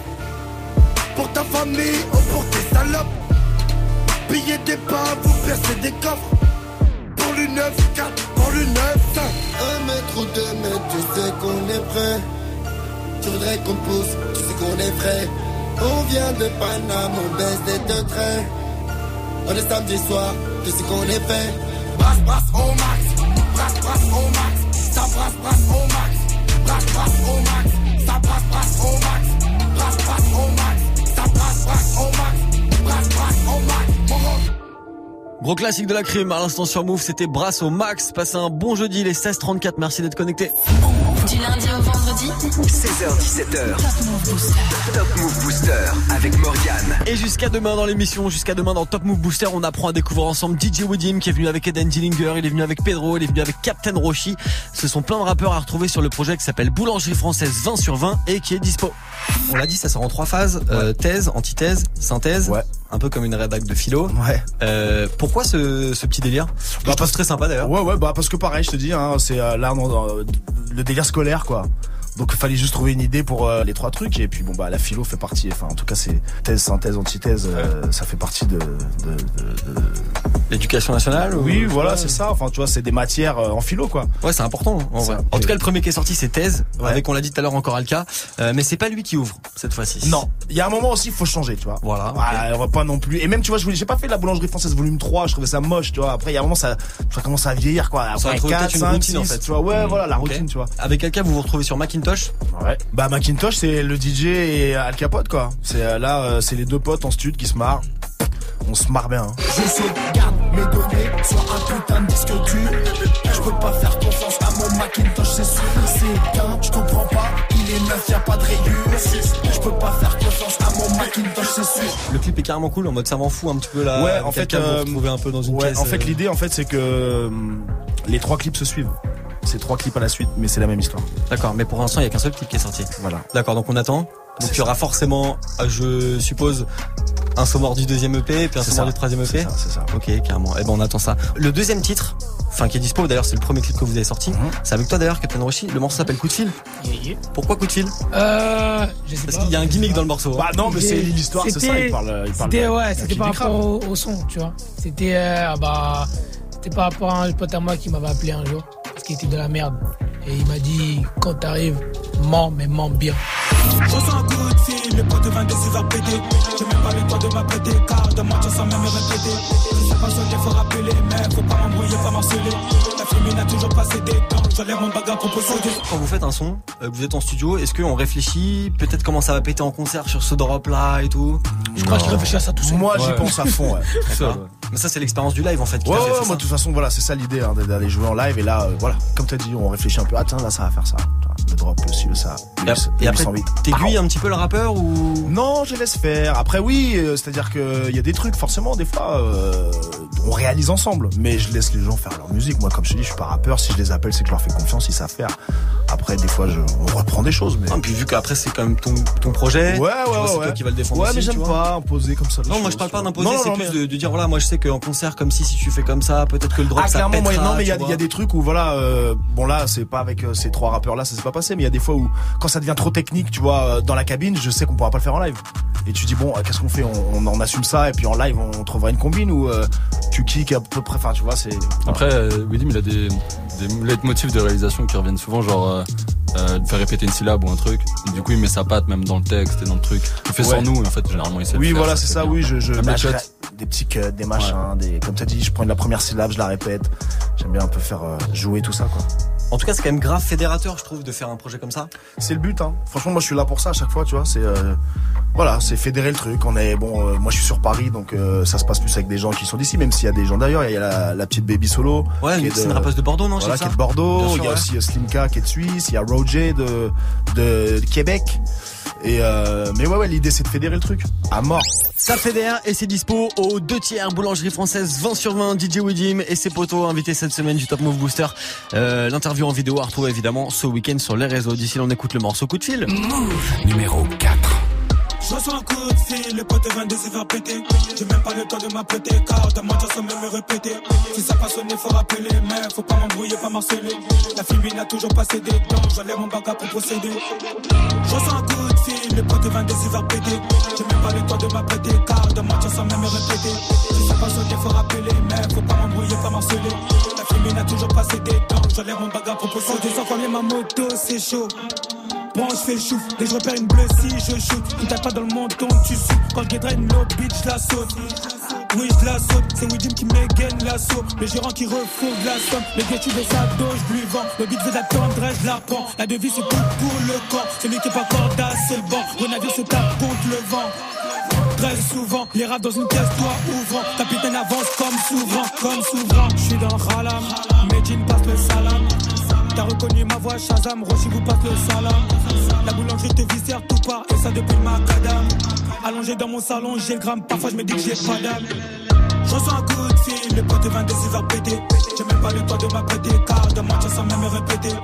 Speaker 20: Pour ta famille ou pour tes salopes Pillez des pas, vous percez des coffres. Pour le 9-4, pour le 9-5.
Speaker 21: Un mètre ou deux mètres, tu sais qu'on est prêt. Tu voudrais qu'on pousse, tu sais qu'on est frais. On vient de Paname, on baisse des deux traits. On est samedi soir, tu sais qu'on est fait.
Speaker 20: Brasse, brasse au max. Brasse, brasse au max. Ça brasse, brasse au max. Brasse, brasse au max. Ça brasse, brasse au max. Brasse, au max. Ça brasse, brasse au max. Brasse, brasse au max. Gros.
Speaker 1: Classique de la crime à l'instant sur Move, c'était Brasse au max. Passez un bon jeudi, les 16h34. Merci d'être connectés.
Speaker 2: Du lundi au vendredi
Speaker 3: 16h17h.
Speaker 2: Top Move Booster.
Speaker 3: Top Move Booster avec Morgane.
Speaker 1: Et jusqu'à demain dans l'émission, jusqu'à demain dans Top Move Booster, on apprend à découvrir ensemble DJ Woodim qui est venu avec Eden Dillinger, il est venu avec Pedro, il est venu avec Captain Roshi. Ce sont plein de rappeurs à retrouver sur le projet qui s'appelle Boulangerie Française 20 sur 20 et qui est dispo. On l'a dit, ça sort en trois phases euh, thèse, antithèse, synthèse. Un peu comme une rédac de philo.
Speaker 22: Ouais.
Speaker 1: Euh, pourquoi ce, ce petit délire?
Speaker 22: Bah,
Speaker 1: parce très sympa d'ailleurs.
Speaker 22: Ouais, ouais, bah parce que pareil, je te dis, hein, c'est euh, là dans, le délire scolaire, quoi. Donc il fallait juste trouver une idée pour euh, les trois trucs et puis bon bah la philo fait partie enfin en tout cas c'est thèse synthèse antithèse euh, ça fait partie de, de, de, de...
Speaker 1: l'éducation nationale
Speaker 22: oui
Speaker 1: ou-
Speaker 22: voilà c'est ça enfin tu vois c'est des matières euh, en philo quoi
Speaker 1: Ouais, c'est important. En, vrai.
Speaker 22: Ça.
Speaker 1: en tout cas, le premier qui est sorti, c'est Thèse,
Speaker 22: Ouais.
Speaker 1: avec, on l'a dit tout à l'heure, encore Alka. Euh, mais c'est pas lui qui ouvre cette fois-ci.
Speaker 22: non il y a un moment aussi il faut changer tu vois
Speaker 1: Voilà. ok.
Speaker 22: Ah, on va pas non plus et même tu vois je voulais j'ai pas fait la boulangerie française volume 3 je trouvais ça moche tu vois après il y a un moment ça ça commence à vieillir quoi
Speaker 1: Ça
Speaker 22: après
Speaker 1: trouver
Speaker 22: 4
Speaker 1: peut-être une
Speaker 22: 5
Speaker 1: routine,
Speaker 22: 6
Speaker 1: en fait.
Speaker 22: tu vois ouais
Speaker 1: Mm.
Speaker 22: voilà la routine tu vois
Speaker 1: Avec Alka, vous vous retrouvez sur Macintosh.
Speaker 22: Ouais. Bah Macintosh c'est le DJ et Al Capote quoi. C'est euh, là euh, c'est les deux potes en stud qui se marrent. On se marre bien. hein.
Speaker 23: Je sauvegarde mes données sur un putain de disque dur. Je peux pas faire confiance à mon Macintosh, c'est sûr. C'est qu'un, je comprends pas. Il est neuf, y a pas de rayures. Je peux pas faire confiance à mon Macintosh, c'est sûr.
Speaker 1: Le clip est carrément cool, en mode ça m'en fout un petit peu là.
Speaker 22: ouais, en fait,
Speaker 1: vous
Speaker 22: euh,
Speaker 1: un peu dans une
Speaker 22: ouais,
Speaker 1: pièce.
Speaker 22: en fait
Speaker 1: euh,
Speaker 22: l'idée en fait c'est que euh, les trois clips se suivent. C'est trois clips à la suite, mais c'est la même histoire.
Speaker 1: D'accord, mais pour l'instant, il y a qu'un seul clip qui est sorti.
Speaker 22: Voilà.
Speaker 1: D'accord, donc on attend. Donc il y aura forcément, euh, je suppose, un sonore du deuxième EP, puis un
Speaker 22: ça.
Speaker 1: du troisième EP.
Speaker 22: C'est ça, c'est ça.
Speaker 1: Ok, carrément. Eh ben on attend ça. Le deuxième titre, enfin qui est dispo, d'ailleurs c'est le premier clip que vous avez sorti.
Speaker 22: Mhm.
Speaker 1: C'est avec toi d'ailleurs, Captain Roshi. Le morceau s'appelle Coup de fil. Pourquoi Coup de fil?
Speaker 24: Euh, je sais
Speaker 1: Parce qu'il y a un gimmick dans le morceau.
Speaker 22: Bah non, mais c'est l'histoire, c'est ça.
Speaker 24: c'était-
Speaker 22: Il parle, il parle.
Speaker 24: C'était
Speaker 22: de-
Speaker 24: ouais, c'était par rapport au, au son, tu vois. C'était euh, bah, c'était par rapport à un pote à moi qui m'avait appelé un jour parce qu'il était de la merde et il m'a dit quand t'arrives, mens mais mens bien.
Speaker 7: Je sens un coup de fil, le pote de 22 il va péter. J'ai même pas le temps de m'apprêter, car de moi tu sans même me répéter. Si c'est pas sonné, faut rappeler, mais faut pas m'embrouiller, pas m'harceler. La fémine a toujours passé des temps, j'enlève mon bagage pour posséder.
Speaker 1: Quand vous faites un son, euh, que vous êtes en studio, est-ce qu'on réfléchit peut-être comment ça va péter en concert sur ce drop là et tout?
Speaker 24: Je crois qu'il réfléchit à ça tout seul.
Speaker 22: Moi j'y
Speaker 1: Ouais.
Speaker 22: pense à fond. Ouais. [LAUGHS]
Speaker 1: Mais ça c'est l'expérience du live en fait. qui
Speaker 22: Ouais, moi de toute façon, voilà, c'est ça l'idée hein, d'aller jouer en live. Et là, euh, voilà, comme t'as dit, on réfléchit un peu. Ah, tiens, là, ça va faire ça. Le drop, le ci, le ça.
Speaker 1: Et Et après, t'aiguilles un petit peu le rappeur ou?
Speaker 22: Non, je laisse faire. Après, oui, euh, c'est-à-dire qu'il y a des trucs, forcément, des fois, euh, on réalise ensemble. Mais je laisse les gens faire leur musique. Moi, comme je te dis, je suis pas rappeur. Si je les appelle, c'est que je leur fais confiance, ils savent faire. Après, des fois, je, on reprend des choses. Mais...
Speaker 1: Ah, puis vu qu'après c'est quand même ton, ton projet,
Speaker 22: Ouais, ouais,
Speaker 1: vois, c'est
Speaker 22: ouais.
Speaker 1: toi qui va le défendre
Speaker 22: Ouais,
Speaker 1: aussi,
Speaker 22: mais j'aime pas imposer comme ça.
Speaker 1: Non, moi je parle pas d'imposer, c'est plus
Speaker 22: mais-
Speaker 1: de, de dire voilà, moi je sais qu'en concert comme si si tu fais comme ça, peut-être que le drop
Speaker 22: Ah
Speaker 1: ça
Speaker 22: clairement moi,
Speaker 1: pètera,
Speaker 22: non mais il y a, y des trucs où voilà euh, bon là c'est pas avec euh, ces trois rappeurs là ça s'est pas passé mais il y a des fois où quand ça devient trop technique tu vois euh, dans la cabine je sais qu'on pourra pas le faire en live et tu dis bon euh, qu'est-ce qu'on fait? On, on en assume ça et puis en live on trouvera une combine euh, tu kicks à peu près enfin tu vois c'est
Speaker 25: Après, euh, William, il a des, des leitmotifs de réalisation qui reviennent souvent, genre euh, de faire répéter une syllabe ou un truc. Et du coup, il met sa patte même dans le texte et dans le truc. Il fait
Speaker 22: Ouais.
Speaker 25: sans nous, en fait, généralement, il sait le
Speaker 22: oui
Speaker 25: faire,
Speaker 22: voilà c'est ça
Speaker 25: bien.
Speaker 22: oui je, je bah, des petits cuts des machins des comme t'as dit je prends la première syllabe je la répète j'aime bien un peu faire jouer tout ça quoi
Speaker 1: En tout cas, c'est quand même grave fédérateur, je trouve, de faire un projet comme ça.
Speaker 22: c'est le but hein. franchement moi je suis là pour ça à chaque fois tu vois. C'est euh, voilà c'est fédérer le truc. On est bon euh, moi je suis sur Paris donc euh, ça se passe plus avec des gens qui sont d'ici même s'il y a des gens d'ailleurs. Il y a la, la petite baby solo
Speaker 1: Ouais,
Speaker 22: qui est
Speaker 1: c'est une rappeuse de Bordeaux, non,
Speaker 22: voilà, qui est de Bordeaux. Il y a
Speaker 1: ouais.
Speaker 22: aussi euh, Slimka qui est de Suisse. Il y a Roger de de, de Québec. Et euh, mais ouais ouais l'idée c'est de fédérer le truc. À mort
Speaker 1: Ça fédère et c'est dispo aux deux tiers boulangerie française 20 sur 20 DJ Widim et ses potos invités cette semaine du Top Move Booster. Euh, L'interview en vidéo à retrouver évidemment ce week-end sur les réseaux. D'ici là on écoute le morceau coup de fil.
Speaker 3: Numéro 4.
Speaker 7: Je reçois un coup de fil, le pote de 22 il va péter. J'ai même pas le temps de m'apprêter, car de moi sans même me répéter. Si ça passe sonner, faut rappeler, mais faut pas m'embrouiller, pas marceler. La fille n'a toujours pas cédé, donc j'enlève mon bagage pour procéder. Je reçois un coup de fil, le pote de 22 il va péter. J'ai même pas le temps de m'apprêter, car de moi sans même me répéter. Si ça passe sonner, faut rappeler, mais faut pas m'embrouiller, pas marceler. La fille n'a toujours pas cédé, donc j'enlève mon bagage pour procéder. Je combien ma moto, c'est chaud. Je fais chouf, dès je repère une bleue si je shoot. Tu tape pas dans le menton, tu sautes. Quand le guédrin low bitch, je la saute. Oui, je la saute, c'est Widim qui m'égaine l'assaut. Le gérant qui refourgue la somme. Le gars, de sa dos, je lui vends. Le beat veut je la prends. La devise, c'est tout pour le camp. Celui qui est pas cordasse, c'est le banc. Grenadier se tape contre le vent. Stresse souvent. Les rats dans une pièce, toi ouvrant. Capitaine avance comme souverain, comme souverain. Je suis dans Ralam, Medine passe le salam. T'as reconnu ma voix, Shazam, Roshi vous passe le salam. La boulangerie te viscère tout part, et ça depuis le macadam. Allongé dans mon salon, j'ai le gramme, parfois je me dis que j'ai pas d'âme. Je reçois un coup de fil, le pote de 22 va péter. J'ai même pas le temps de m'apprêter, car de mentir sans même me répéter.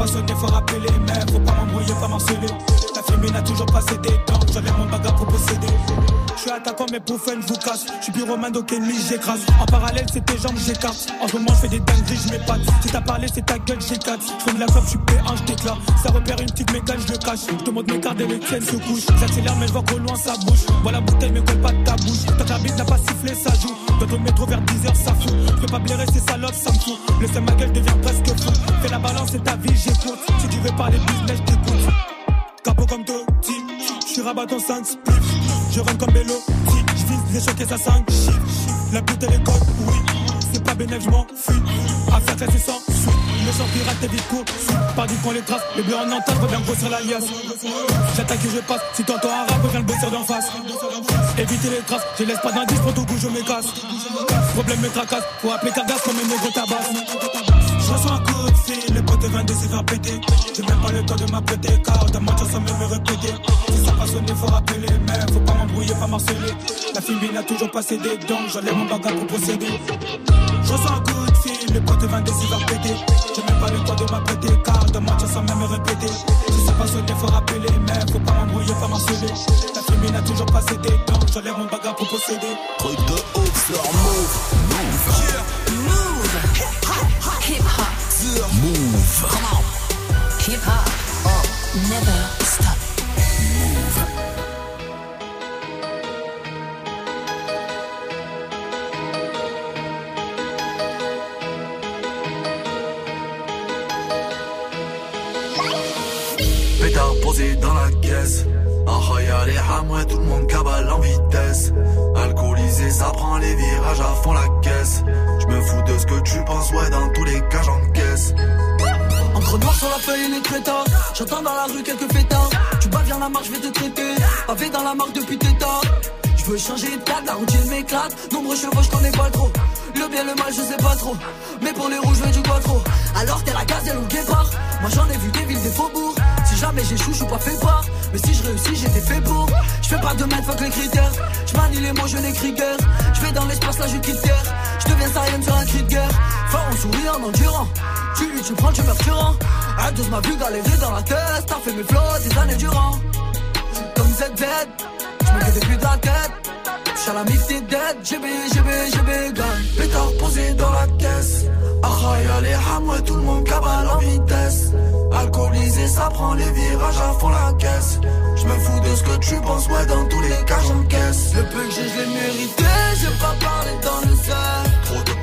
Speaker 7: Pas sonné, faut rappeler, mais faut pas m'embrouiller, pas m'harceler. La fémine n'a toujours pas cédé, donc j'enlève mon bagarre pour posséder. Je suis attaquant, pour fun, vous casse. Je suis pyromane, qu'ennemi, j'écrase. En parallèle, c'est tes jambes, j'écarte. En ce moment, je fais des dingueries, je m'épate. Si t'as parlé, c'est ta gueule, j'écarte. Je fais de la clope, je suis P1, je t'éclate. Ça repère une petite mégane, je le cache. Je te montre mes cartes et les tiennes se couchent. J'accélère, mais je vois qu'au loin, ça bouge. Voilà, bouteille, mais colle pas de ta bouche. Tant que n'a pas sifflé, ça joue. Dans le métro vers 10h, ça fout. Je peux pas blairer, c'est salope, ça me fout. Laissez ma gueule devient presque fou. Fais la balance, c'est ta vie, j'écoute. Si tu veux parler business, je t'écoute. Capot comme Totti, je suis rabattant 5 spliff. Je rentre comme vélo, je vise choquer ça 5 chiffres. La pute elle est oui. C'est pas bénéf, je m'en fuis. Affaire classée sans sous. Le champ pirate est vite court. Pas du qu'on les trace. Les bleus en entente, reviens grossir l'alias. J'attaque et je passe. Si t'entends un rap, reviens le bosser d'en face. Éviter les traces. Je laisse pas d'indice pour tout coup, je me casse. Problème me tracasse. Faut appeler Cargas comme une négro tabasse. Je reçois un coup de fil, le pote de 22 s'est fait péter. J'ai même pas le temps de m'apprêter, car mentir sans même me répéter. Si ça pas sonné, faut rappeler, mais faut pas m'embrouiller, pas marceler. La fille n'a toujours pas cédé, donc j'enlève mon bagage pour procéder. Je reçois un coup de fil, le pote de 22 s'est fait péter. J'ai même pas le temps de m'apprêter, car mentir sans même me répéter. Si ça pas sonné, faut rappeler, mais faut pas m'embrouiller, pas marceler. La fille n'a toujours pas cédé, donc j'enlève mon bagage pour procéder.
Speaker 26: Truc de ouf. Move. Move.
Speaker 2: Hip hop. Never stop.
Speaker 1: Pétard posé dans la caisse. Ah, y'a les hamouets, tout le monde cabale en vitesse. Alcoolisé, ça prend les virages à fond la caisse. Je me fous de ce que tu penses, ouais, dans tous les cas j'encaisse.
Speaker 27: Encre noir sur la feuille, une crétin. J'entends dans la rue quelques fêtards. Tu bats, viens la marche, je vais te traiter. Pavé dans la marque depuis tes temps. Je veux changer de cadre, la routine m'éclate. Nombreux chevaux, je connais pas trop. Le bien, le mal, je sais pas trop. Mais pour les rouges, je du quattro. Alors t'es la gazelle ou le guépard. Moi j'en ai vu des villes, des faubourgs. Si jamais j'échoue, je suis pas fait part. Mais si je réussis, j'étais fait pour. Je fais pas de mètres, fuck les critères. Je manie les mots, je n'écris guère. Je vais dans l'espace, là je quitte terre. Je deviens Saiyan sur un cri de guerre. En souriant, en endurant. Tu lui, tu prends, tu meurs tuant. À dose m'a vu galérer dans la tête. T'as fait mes flots des années durant. Comme ZZ, je me fais depuis de la tête. J'suis à la mif des dead, GB, GB, GB, gang.
Speaker 1: Pétard posé dans la caisse. Ah, y'a les hamouets, tout le monde cabale en vitesse. Alcoolisé, ça prend les virages à fond la caisse. Je me fous de ce que tu penses, ouais, dans tous les cas j'encaisse.
Speaker 27: Le peu que j'ai, je mérité. J'ai pas parlé dans le cercle.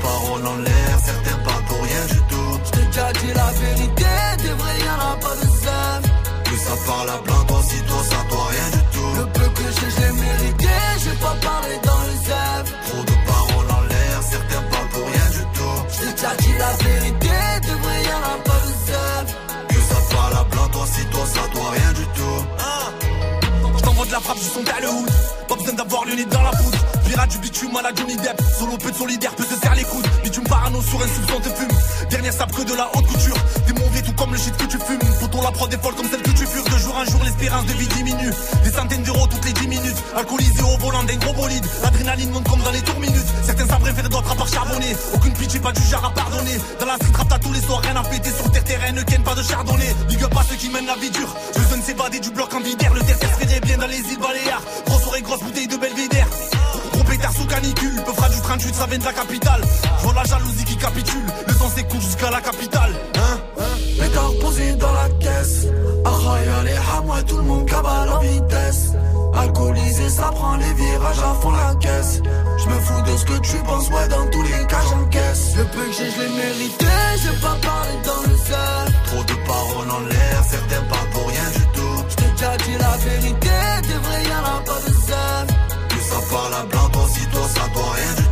Speaker 1: Trop de paroles en l'air, certains parlent pour rien du tout.
Speaker 27: J't'ai déjà dit la vérité, t'es vrai, y'en a pas de zèbre.
Speaker 1: Plus ça parle à plein, toi si toi ça doit rien du tout.
Speaker 27: Le peu que j'ai, je l'ai mérité. J'ai pas parlé dans le zèbre.
Speaker 1: Trop de paroles en l'air, certains parlent pour rien du tout.
Speaker 27: J't'ai déjà dit la vérité, t'es vrai, y'en a pas de zèbre.
Speaker 1: Que ça parle à plein, toi si toi ça doit rien du tout.
Speaker 24: Je t'envoie de la frappe, je son à le. Pas besoin d'avoir le nez dans la poudre. Pirate du bitume à la Johnny Depp. Solo peu de solidaire, peut se serre les coudes. Bitume parano sur un soupçon te fume. Dernière sape que de la haute couture. T'es mauvais tout comme le shit que tu fumes. Faut la prod est folle comme celle que tu fures. De jour en jour, l'espérance de vie diminue. Des centaines d'euros toutes les 10 minutes. Alcoolisé au volant d'un gros bolide. L'adrénaline monte comme dans les tours minutes. Certains savent préférer d'autres à part charbonner. Aucune pitié, pas du genre à pardonner. Dans la street t'as tous les soirs rien à péter. Sur terre terrain, ne ken pas de chardonnay. Big up à ceux qui mènent la vie dure. Je besoin de s'évader du bloc en vidère. Le terre bien dans les îles Baléares. Grosse oreille, grosse bouteille de Belvédère ça vient de la capitale. Je la jalousie qui capitule, le temps s'écoule jusqu'à la capitale. Hein, hein
Speaker 1: Pétard posé dans la caisse. Araya, les hamois, tout le monde cabale en vitesse. Alcoolisé, ça prend les virages à fond la caisse. Je me fous de ce que tu penses, ouais, dans tous les cas, j'encaisse.
Speaker 27: Le peu que j'ai, je l'ai mérité, je vais pas parler dans le sol.
Speaker 1: Trop de paroles en l'air, certains parlent pour rien du tout.
Speaker 27: Je t'ai déjà dit la vérité, de vrai, y'en a pas de seul.
Speaker 1: Que ça parle à blanc, toi, si toi, ça doit rien du tout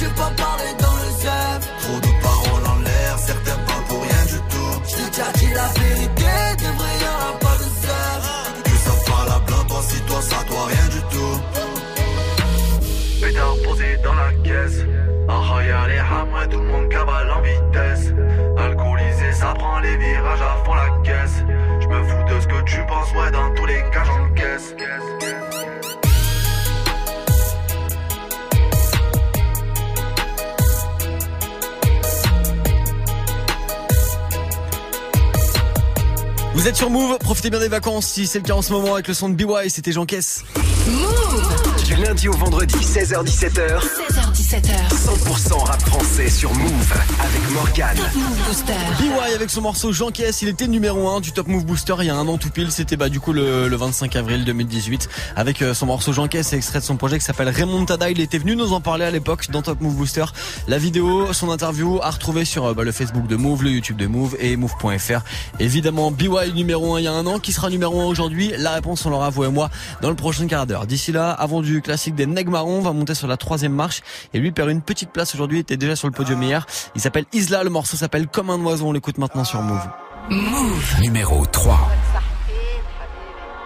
Speaker 27: je pas parler dans le zèbre
Speaker 1: Trop de paroles en l'air, certains parlent pour rien du tout.
Speaker 27: Je te déjà dit la vérité, des vrais y'en a pas de zèbre
Speaker 1: Que ça parle à blanc, toi si toi ça
Speaker 28: toi
Speaker 27: rien du tout. Pétard posé dans la caisse. Ah, ah, Arraya les hamra,
Speaker 28: tout le monde cabale en vitesse. Alcoolisé, ça prend les virages à fond la caisse. Je me fous de ce que tu penses, ouais dans tous les cas j'encaisse.
Speaker 1: Vous êtes sur Move, profitez bien des vacances si c'est le cas en ce moment avec le son de BY, c'était Jean Caisse.
Speaker 3: Du lundi au vendredi, 16h17h.
Speaker 2: 16h17h.
Speaker 3: 100% rap français sur Move avec Morgane.
Speaker 1: BY avec son morceau Jean Caisse, il était numéro 1 du Top Move Booster il y a un an tout pile, c'était bah du coup le, le 25 avril 2018 avec euh, son morceau Jean Caisse extrait de son projet qui s'appelle Remontada, il était venu nous en parler à l'époque dans Top Move Booster. La vidéo, son interview à retrouver sur euh, bah, le Facebook de Move, le YouTube de Move et Move.fr. Évidemment BY numéro 1 il y a un an, qui sera numéro 1 aujourd'hui? La réponse on l'aura vous et moi dans le prochain quart d'heure. D'ici là, avant du classique des Neg Marron, on va monter sur la troisième marche et lui perd une petite place aujourd'hui, était déjà sur le podium hier. Il s'appelle Isla, le morceau s'appelle Comme un oiseau, on l'écoute maintenant sur Move.
Speaker 2: Move.
Speaker 3: Numéro 3.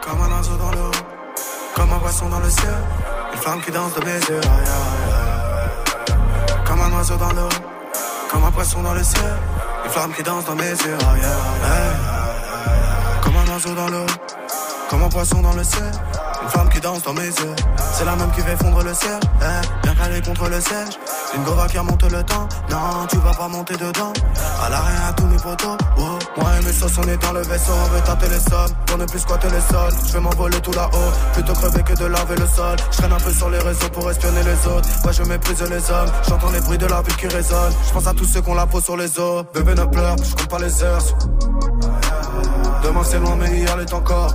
Speaker 4: Comme un oiseau dans l'eau, comme un poisson dans le ciel, une flamme qui danse de mes yeux. Comme un oiseau dans l'eau, comme un poisson dans le ciel, une flamme qui danse dans mes yeux. Comme un oiseau dans l'eau, comme un poisson dans le ciel, une flamme qui danse dans mes yeux. C'est la même qui fait fondre le ciel, eh, bien calée contre le siège. Une gova qui remonte le temps, non, tu vas pas monter dedans. À l'arrêt à tous mes potos, oh. Moi et mes sauces, on est dans le vaisseau, on veut tâter les sommes, pour ne plus squatter les sols. Je vais m'envoler tout là-haut, plutôt crever que de laver le sol. Je traîne un peu sur les réseaux pour espionner les autres. Ouais, je méprise les hommes, j'entends les bruits de la ville qui résonnent. Je pense à tous ceux qu'on la peau sur les os. Bébé ne pleure, je compte pas les heures. Demain c'est loin, mais hier est encore.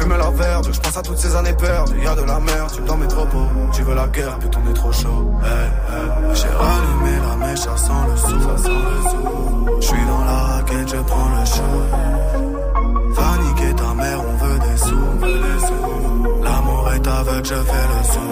Speaker 4: Et je fume la verbe, je pense à toutes ces années perdues. Y'a de la merde, tu dans mes propos. Tu veux la guerre, putain, on est trop chaud. J'ai rallumé la mèche, ça sent le sou, ça le sou. Je suis dans la raquette, je prends le show. Va niquer ta mère, on veut des sous, on veut des sous. L'amour est aveugle, je fais le sou.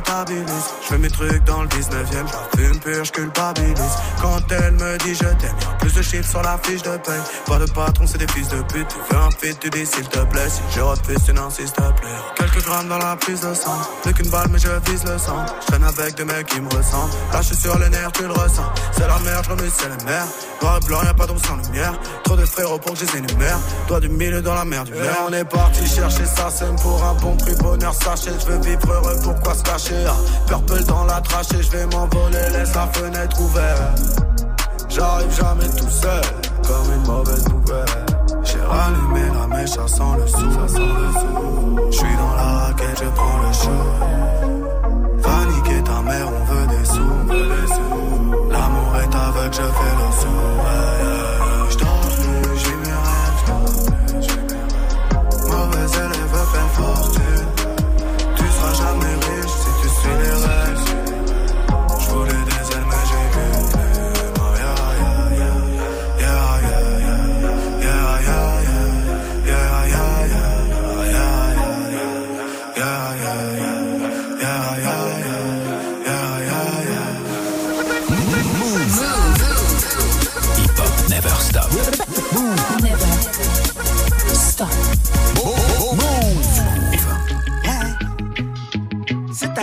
Speaker 4: J'rentabilise. J'fais mes trucs dans le 19ème, j'fume pur, j'culpabilise. Quand elle me dit je t'aime, plus de chiffres sur la fiche de paye. Pas de patron, c'est des fils de pute. Tu veux un fit, tu dis s'il te plaît. Si je refuse, tu n'insistes plus. Quelques grammes dans la prise de sang. Plus qu'une balle, mais je vise le sang. J'traîne avec des mecs qui me ressemblent. Là, j'suis sur les nerfs, tu le ressens. C'est la merde, j'remue, c'est la merde. Noir et blanc, y'a pas d'ombre sans lumière. Trop de frérots pour que je les énumère. Toi du milieu dans la merde du verre. on est parti chercher ça, c'est pour un bon prix. Bonheur, sachez, je veux vivre heureux, pourquoi se cacher? Ah, Purple dans la trachée, je vais m'envoler, laisse la fenêtre ouverte. J'arrive jamais tout seul, comme une mauvaise nouvelle. J'ai rallumé la mèche, ça sent le sou, ça sent le sou. J'suis dans la raquette, je prends le show. Va niquer ta mère, on veut des sous, veut des sous. L'amour est aveugle, je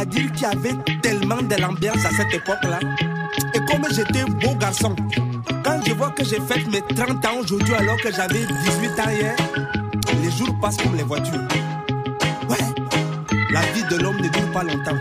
Speaker 29: C'est-à-dire qu'il y avait tellement de l'ambiance à cette époque-là. Et comme j'étais beau garçon, quand je vois que j'ai fait mes 30 ans aujourd'hui alors que j'avais 18 ans hier, les jours passent comme les voitures. Ouais, la vie de l'homme ne dure pas longtemps.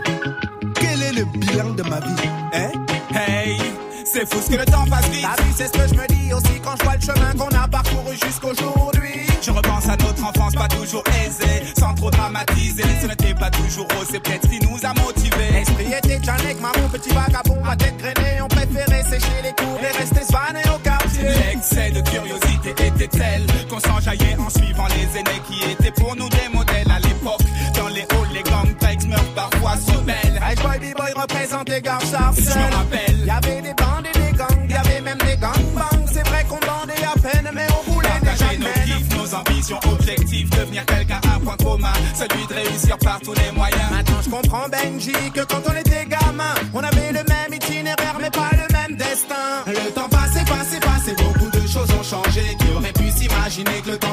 Speaker 29: Quel est le bilan de ma vie hein?
Speaker 19: Hey, c'est fou ce que le temps passe vite.
Speaker 29: T'as vu,
Speaker 19: c'est ce que je me dis aussi quand je vois le chemin qu'on a parcouru jusqu'aujourd'hui. Je repense à notre enfance pas toujours aisée, sans trop dramatiser. Ce n'était pas toujours rose, c'est peut-être ce qui nous a motivés. L'esprit était Janek, maman, petit vagabond, à tête grainée. On préférait sécher les cours et rester svané au quartier. L'excès de curiosité était tel qu'on s'enjaillait en suivant les aînés qui étaient pour nous des modèles à l'époque. Dans les halls, les gangplanks meurent parfois se belles. Hey boy, b-boy représente les gars Je me rappelle.
Speaker 29: Des
Speaker 30: mission objectif, devenir quelqu'un, un point commun, celui de réussir par tous les moyens.
Speaker 31: Maintenant je comprends Benji que quand on était gamin, on avait le même itinéraire mais pas le même destin.
Speaker 30: Le temps passé, passé, passé, beaucoup de choses ont changé. Qui aurait pu s'imaginer que le temps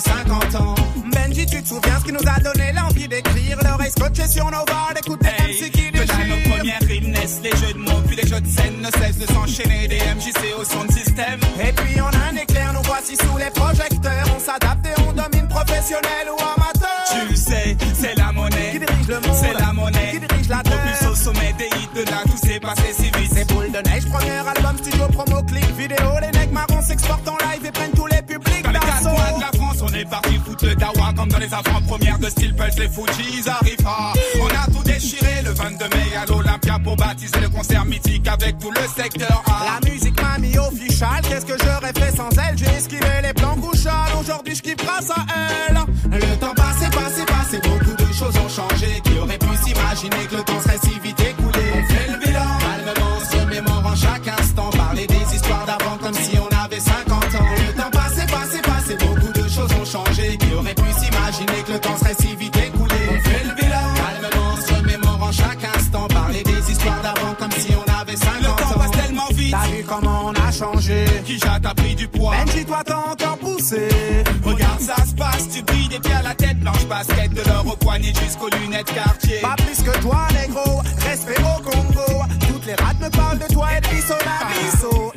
Speaker 30: si on avait 50 ans.
Speaker 31: Benji, tu te souviens ce qui nous a donné l'envie d'écrire L'oreille scotchée sur nos barres, d'écouter MC qui déchire
Speaker 30: nos premières rimes naissent les jeux de mots, puis les jeux de scène ne cessent de s'enchaîner. Des MJC au son de système.
Speaker 31: Et puis on a un éclair, nous voici sous les projecteurs On s'adapte et on domine professionnel ou amateur
Speaker 30: Tu le sais, c'est la monnaie.
Speaker 31: Qui dirige le monde
Speaker 30: C'est la monnaie.
Speaker 31: Qui dirige la terre
Speaker 30: Propulse au sommet des hits de là, tout s'est passé si vite.
Speaker 31: C'est boule de neige, premier album, studio, promo, clip, vidéo Les necks marrons s'exportent en live et prennent
Speaker 30: est parti foutre le dawa comme dans les avant-premières de Steel Pulse, les Fujis arrivent. Ah, On a tout déchiré le 22 mai à l'Olympia pour baptiser le concert mythique avec tout le secteur A.
Speaker 31: La musique m'a mis official, qu'est-ce que j'aurais fait sans elle? J'ai esquivé les plans couchales, aujourd'hui je kiffe grâce à elle
Speaker 30: Le temps passé, passé, passé, beaucoup de choses ont changé. Qui aurait pu s'imaginer que le
Speaker 31: toi t'as encore poussé
Speaker 30: Regarde ça se passe, tu brilles des pieds à la tête Blanche basket de l'or au poignet jusqu'aux lunettes quartier
Speaker 31: Pas plus que toi, négro, respect au Congo. Toutes les rats me parlent de toi et de bisso.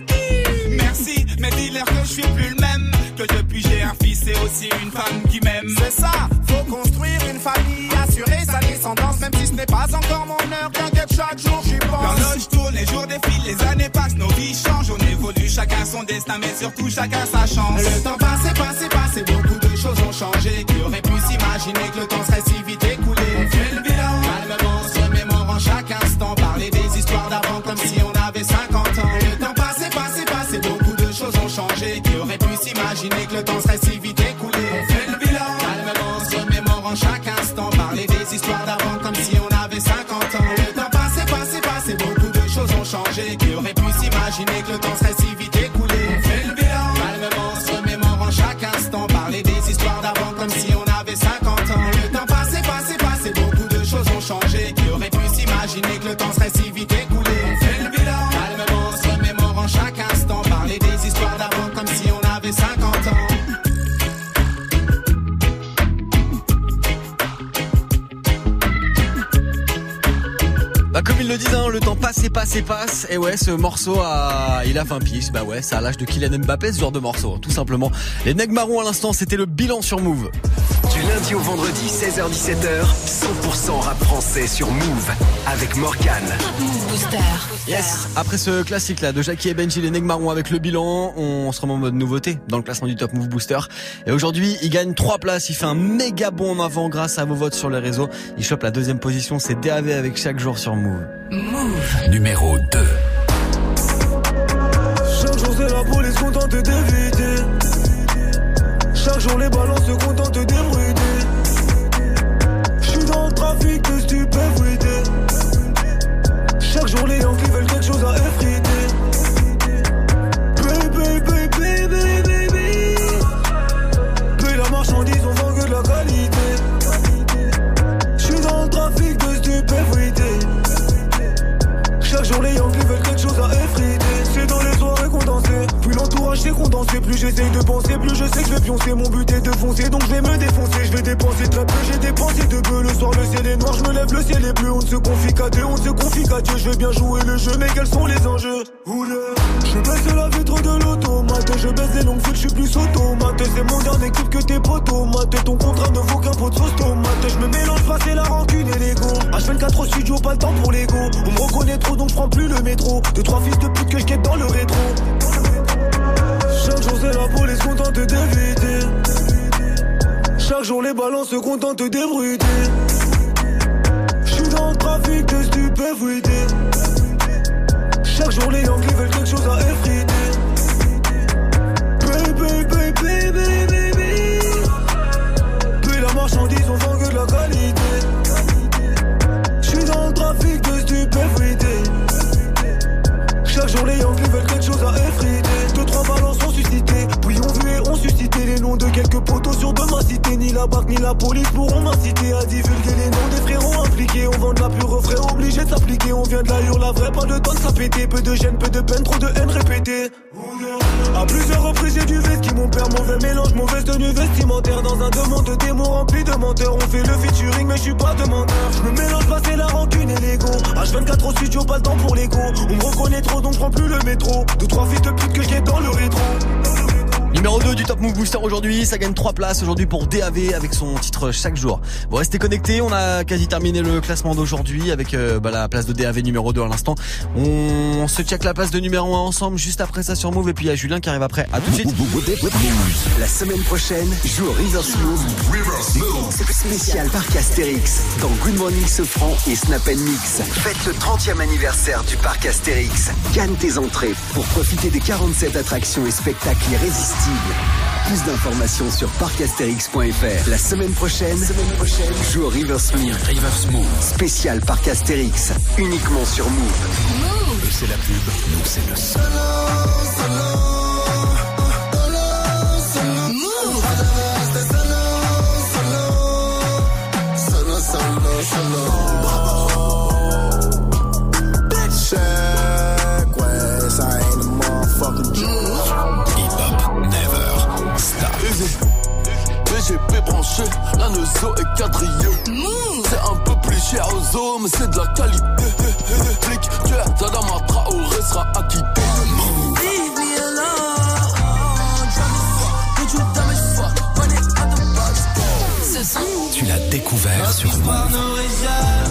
Speaker 30: Merci, mais dis-leur que je suis plus le même Que depuis j'ai un fils et aussi une femme qui m'aime
Speaker 31: C'est ça, faut construire une famille, assurer sa descendance, même si ce n'est pas encore mon heure.
Speaker 30: Destin, mais surtout chacun sa chance.
Speaker 31: Le temps passé, passé, passé,
Speaker 30: beaucoup de choses ont changé. Qui aurait pu s'imaginer que le temps
Speaker 1: passe et passe et ouais, ce morceau a, il a 20 piges. Bah ouais, c'est à l'âge de Kylian Mbappé ce genre de morceau, tout simplement. Les Neg à l'instant, c'était le bilan sur Move.
Speaker 3: Du lundi au vendredi, 16h17h, 100% rap français sur Move avec Morgan.
Speaker 1: Yes. Après ce classique là de Jackie et Benji, les Neg Marrons avec le bilan, on se remet en mode nouveauté dans le classement du Top Move Booster. Et aujourd'hui, il gagne 3 places, il fait un méga bond en avant grâce à vos votes sur les réseaux. Il chope la deuxième position, c'est DAV avec chaque jour sur Move.
Speaker 3: Move. Numéro 2.
Speaker 32: Chaque jour c'est la police contente d'éviter Chaque jour les balances se contentent d'ébruiter Plus j'essaye de penser Plus. Je sais que je vais pioncer Mon but est de foncer. Donc je vais me défoncer Je vais dépenser très peu. J'ai dépensé de peu. Le soir le ciel est noir Je me lève le ciel est bleu. On ne se confie qu'à Dieu On ne se confie qu'à Dieu. Je vais bien jouer le jeu Mais quels sont les enjeux? Oula. Je baisse la vitre de l'automate. Je baisse les longues fils Je suis plus automate. C'est mon dernier clip que tes potomates Ton contrat ne vaut qu'un pot de sauce tomate. Je me mélange pas c'est la rancune et l'ego. H24 au studio Pas le temps pour l'ego. On me reconnaît trop donc je prends plus le métro. Deux, trois fils de pute que je dans le rétro. Chaque jour c'est la police contente d'éviter. Chaque jour les balances se contentent d'ébruiter. J'suis dans le trafic de stupéfuité. Chaque jour les Yankees veulent quelque chose à effriter. Quelques poteaux sur de ma cité. Ni la BAC ni la police pourront m'inciter à divulguer les noms des frérots impliqués. On vend de la pure refrain, obligé de s'appliquer. On vient de la la vraie, pas de tonne, ça pété. Peu de gêne, peu de peine, trop de haine répétée. À plusieurs reprises, j'ai du vesti. Mon père, mauvais mélange, mauvaise tenue vestimentaire. Dans un demande de démons rempli de menteurs. On fait le featuring, mais je suis pas de menteur. Je me mélange pas, c'est la rancune et l'ego. H24 au studio, pas le temps pour l'ego. On me reconnaît trop, donc prends plus le métro. Deux, trois fils de pute que j'ai dans le rétro.
Speaker 1: Numéro 2 du Top Move Booster aujourd'hui, ça gagne 3 places aujourd'hui pour DAV avec son titre chaque jour. Vous restez connectés, on a quasi terminé le classement d'aujourd'hui avec euh, bah, la place de DAV numéro 2 à l'instant. On se check la place de numéro 1 ensemble juste après ça sur Move et puis il y a Julien qui arrive après. À tout de suite.
Speaker 3: La semaine prochaine, joue au River Smooth. Spécial parc Astérix dans Good Morning Sofran et Snap Mix. Faites le 30e anniversaire du parc Astérix. Gagne tes entrées pour profiter des 47 attractions et spectacles irrésistibles. Plus d'informations sur parcastérix.fr. La semaine prochaine, semaine prochaine, joue au Smooth. Spécial parc Astérix. Uniquement sur Move.
Speaker 26: C'est la pub, nous c'est le son.
Speaker 8: Check,
Speaker 33: BGP branché, la Neuzo est quadrillée. C'est un peu plus cher aux hommes, mais c'est de la qualité. Flic, que Zadama Traoré sera acquitté.
Speaker 27: Leave me alone. Try to put you dumb as fuck. Run it out the box. Ce son.
Speaker 26: Tu l'as découvert sur Move.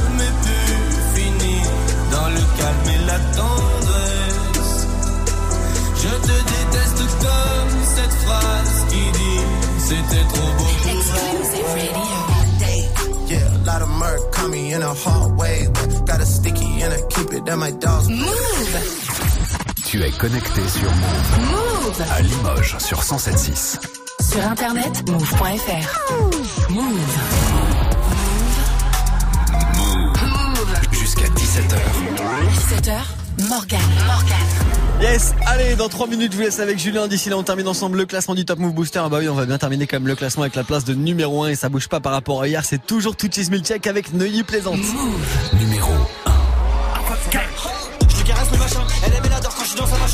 Speaker 8: my. Move.
Speaker 26: Tu es connecté sur Move.
Speaker 2: Move.
Speaker 26: À Limoges sur 1076.
Speaker 2: Sur internet move.fr. Move. Move. Move. Move.
Speaker 26: Jusqu'à 17h.
Speaker 2: 17h. Morgan. Morgan.
Speaker 1: Yes, allez, dans 3 minutes, je vous laisse avec Julien. D'ici là, on termine ensemble le classement du Top Move Booster. Ah bah oui, on va bien terminer quand même le classement avec la place de numéro 1 et ça bouge pas par rapport à hier. C'est toujours Touchy's Milkshake avec Neuilly Plaisante.
Speaker 5: Move. Numéro 1.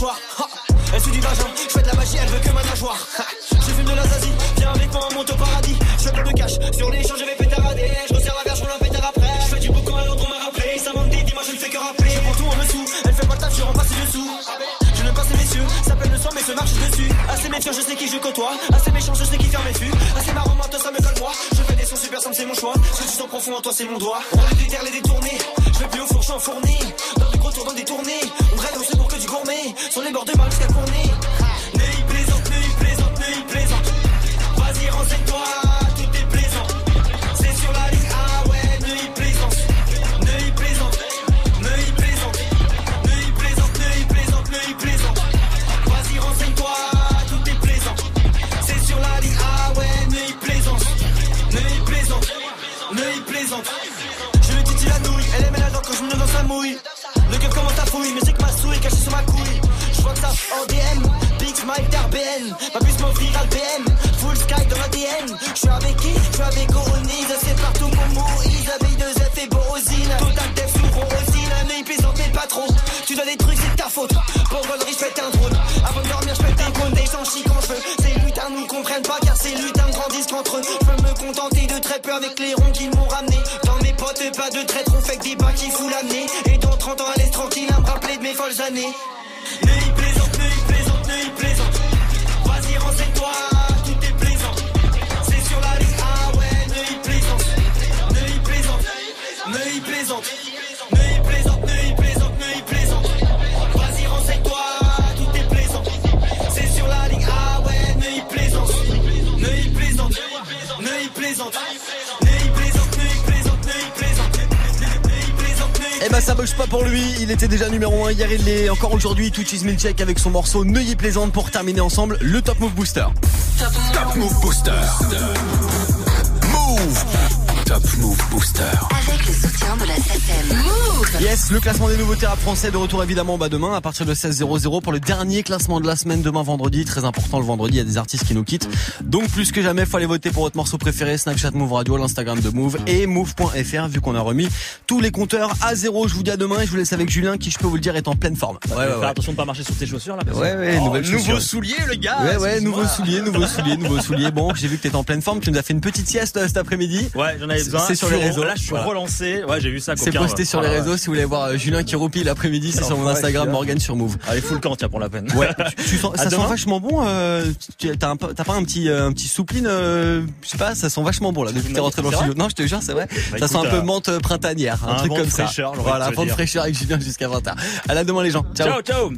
Speaker 5: Ha Elle suit du vagin, je fais de la magie, elle veut que ma nageoire. Je fume de la zazie, viens avec moi, on monte au paradis. Je fais plein de cash, sur les champs je vais pétarader. Je resserre la verge, on la pétard après. Je fais du beau quand un autre on m'a rappelé. Ça dit, dis-moi, je ne fais que rappeler. Je prends tout en dessous, elle fait pas le taf, je pas ses dessous. Je n'aime pas ces messieurs, ça peine le soir, mais se marche dessus. Assez méfiant, je sais qui je côtoie. Assez méchant, je sais qui ferme mes fûts. Assez marrant, toi, ça me colle moi. Je fais des sons super simples, c'est mon choix. Profond en toi, c'est mon doigt. On va les les détourner. Je vais plus au four, je suis enfourné. Dans des gros tours, dans des tournées. On rêve, on se pour que du gourmet. Sur les bords de mal jusqu'à Cournay. Neuilly plaisante, Neuilly plaisante, Neuilly plaisante. Vas-y, renseigne-toi, d'RBN. Ma puce m'offrir à l'BM, full sky dans l'ADN. Je suis avec qui? Je suis avec Oronise, c'est partout pour Moïse. Avec deux F et Borosine. Total Def sous Rosine, un œil plaisante, mais pas trop. Tu dois trucs, c'est ta faute. Pour Gollery, je un drone. Avant de dormir, je pète un cône, des gens chient quand je. Ces lutins nous comprennent pas, car ces lutins grandissent qu'entre eux. Je peux me contenter de très peu avec les ronds qui m'ont ramené. Dans mes potes, pas de traître, on fait que des bas qui fout l'année. Et dans 30 ans, à l'aise tranquille, à me rappeler de mes folles années.
Speaker 1: Ben ça bouge pas pour lui, il était déjà numéro 1 hier, il l'est encore aujourd'hui, tout cheese check avec son morceau Neuilly Plaisante pour terminer ensemble le Top Move Booster.
Speaker 26: Top Move Booster. Move Top Move Booster.
Speaker 2: Avec le soutien de la SACEM.
Speaker 1: Yes, le classement des nouveaux rap français de retour évidemment bah demain à partir de 16h00 pour le dernier classement de la semaine demain vendredi. Très important le vendredi, il y a des artistes qui nous quittent. Donc plus que jamais, faut aller voter pour votre morceau préféré, Snapchat Move Radio, l'Instagram de Move et Move.fr vu qu'on a remis tous les compteurs à zéro. Je vous dis à demain et je vous laisse avec Julien qui je peux vous le dire est en pleine forme. Ouais, ouais,
Speaker 34: Faire
Speaker 1: ouais.
Speaker 34: attention de pas marcher sur tes chaussures là. parce que-
Speaker 1: Ouais, ouais,
Speaker 34: Oh, nouveau soulier le gars.
Speaker 1: Ouais, ouais, nouveau soulier, nouveau soulier, nouveau soulier. Bon, j'ai vu que t'étais en pleine forme. Tu nous as fait une petite sieste euh, cet après-midi.
Speaker 34: Ouais, j'en avais besoin.
Speaker 1: C'est sur les réseaux.
Speaker 34: Là, je suis
Speaker 1: Voilà.
Speaker 34: relancé. Ouais, j'ai vu ça.
Speaker 1: C'est posté sur les réseaux si vous voulez voir euh, Julien qui roupille l'après-midi, c'est sur mon Instagram. Morgan sur Move.
Speaker 34: Allez, full camp, tiens, pour la peine.
Speaker 1: Ouais, [LAUGHS] tu, tu sens,
Speaker 34: À
Speaker 1: ça sent vachement bon. Euh, t'as pas un petit euh, un petit soupline, euh, je sais pas, ça sent vachement bon là depuis que t'es rentré dans le studio. Non, je te jure, c'est vrai.
Speaker 34: Bah,
Speaker 1: ça
Speaker 34: écoute,
Speaker 1: sent un peu menthe printanière, un,
Speaker 34: un
Speaker 1: truc comme ça.
Speaker 34: fraîcheur,
Speaker 1: Voilà, vent de fraîcheur avec Julien jusqu'à 20h. À la demain les gens. Ciao.
Speaker 34: Ciao, ciao.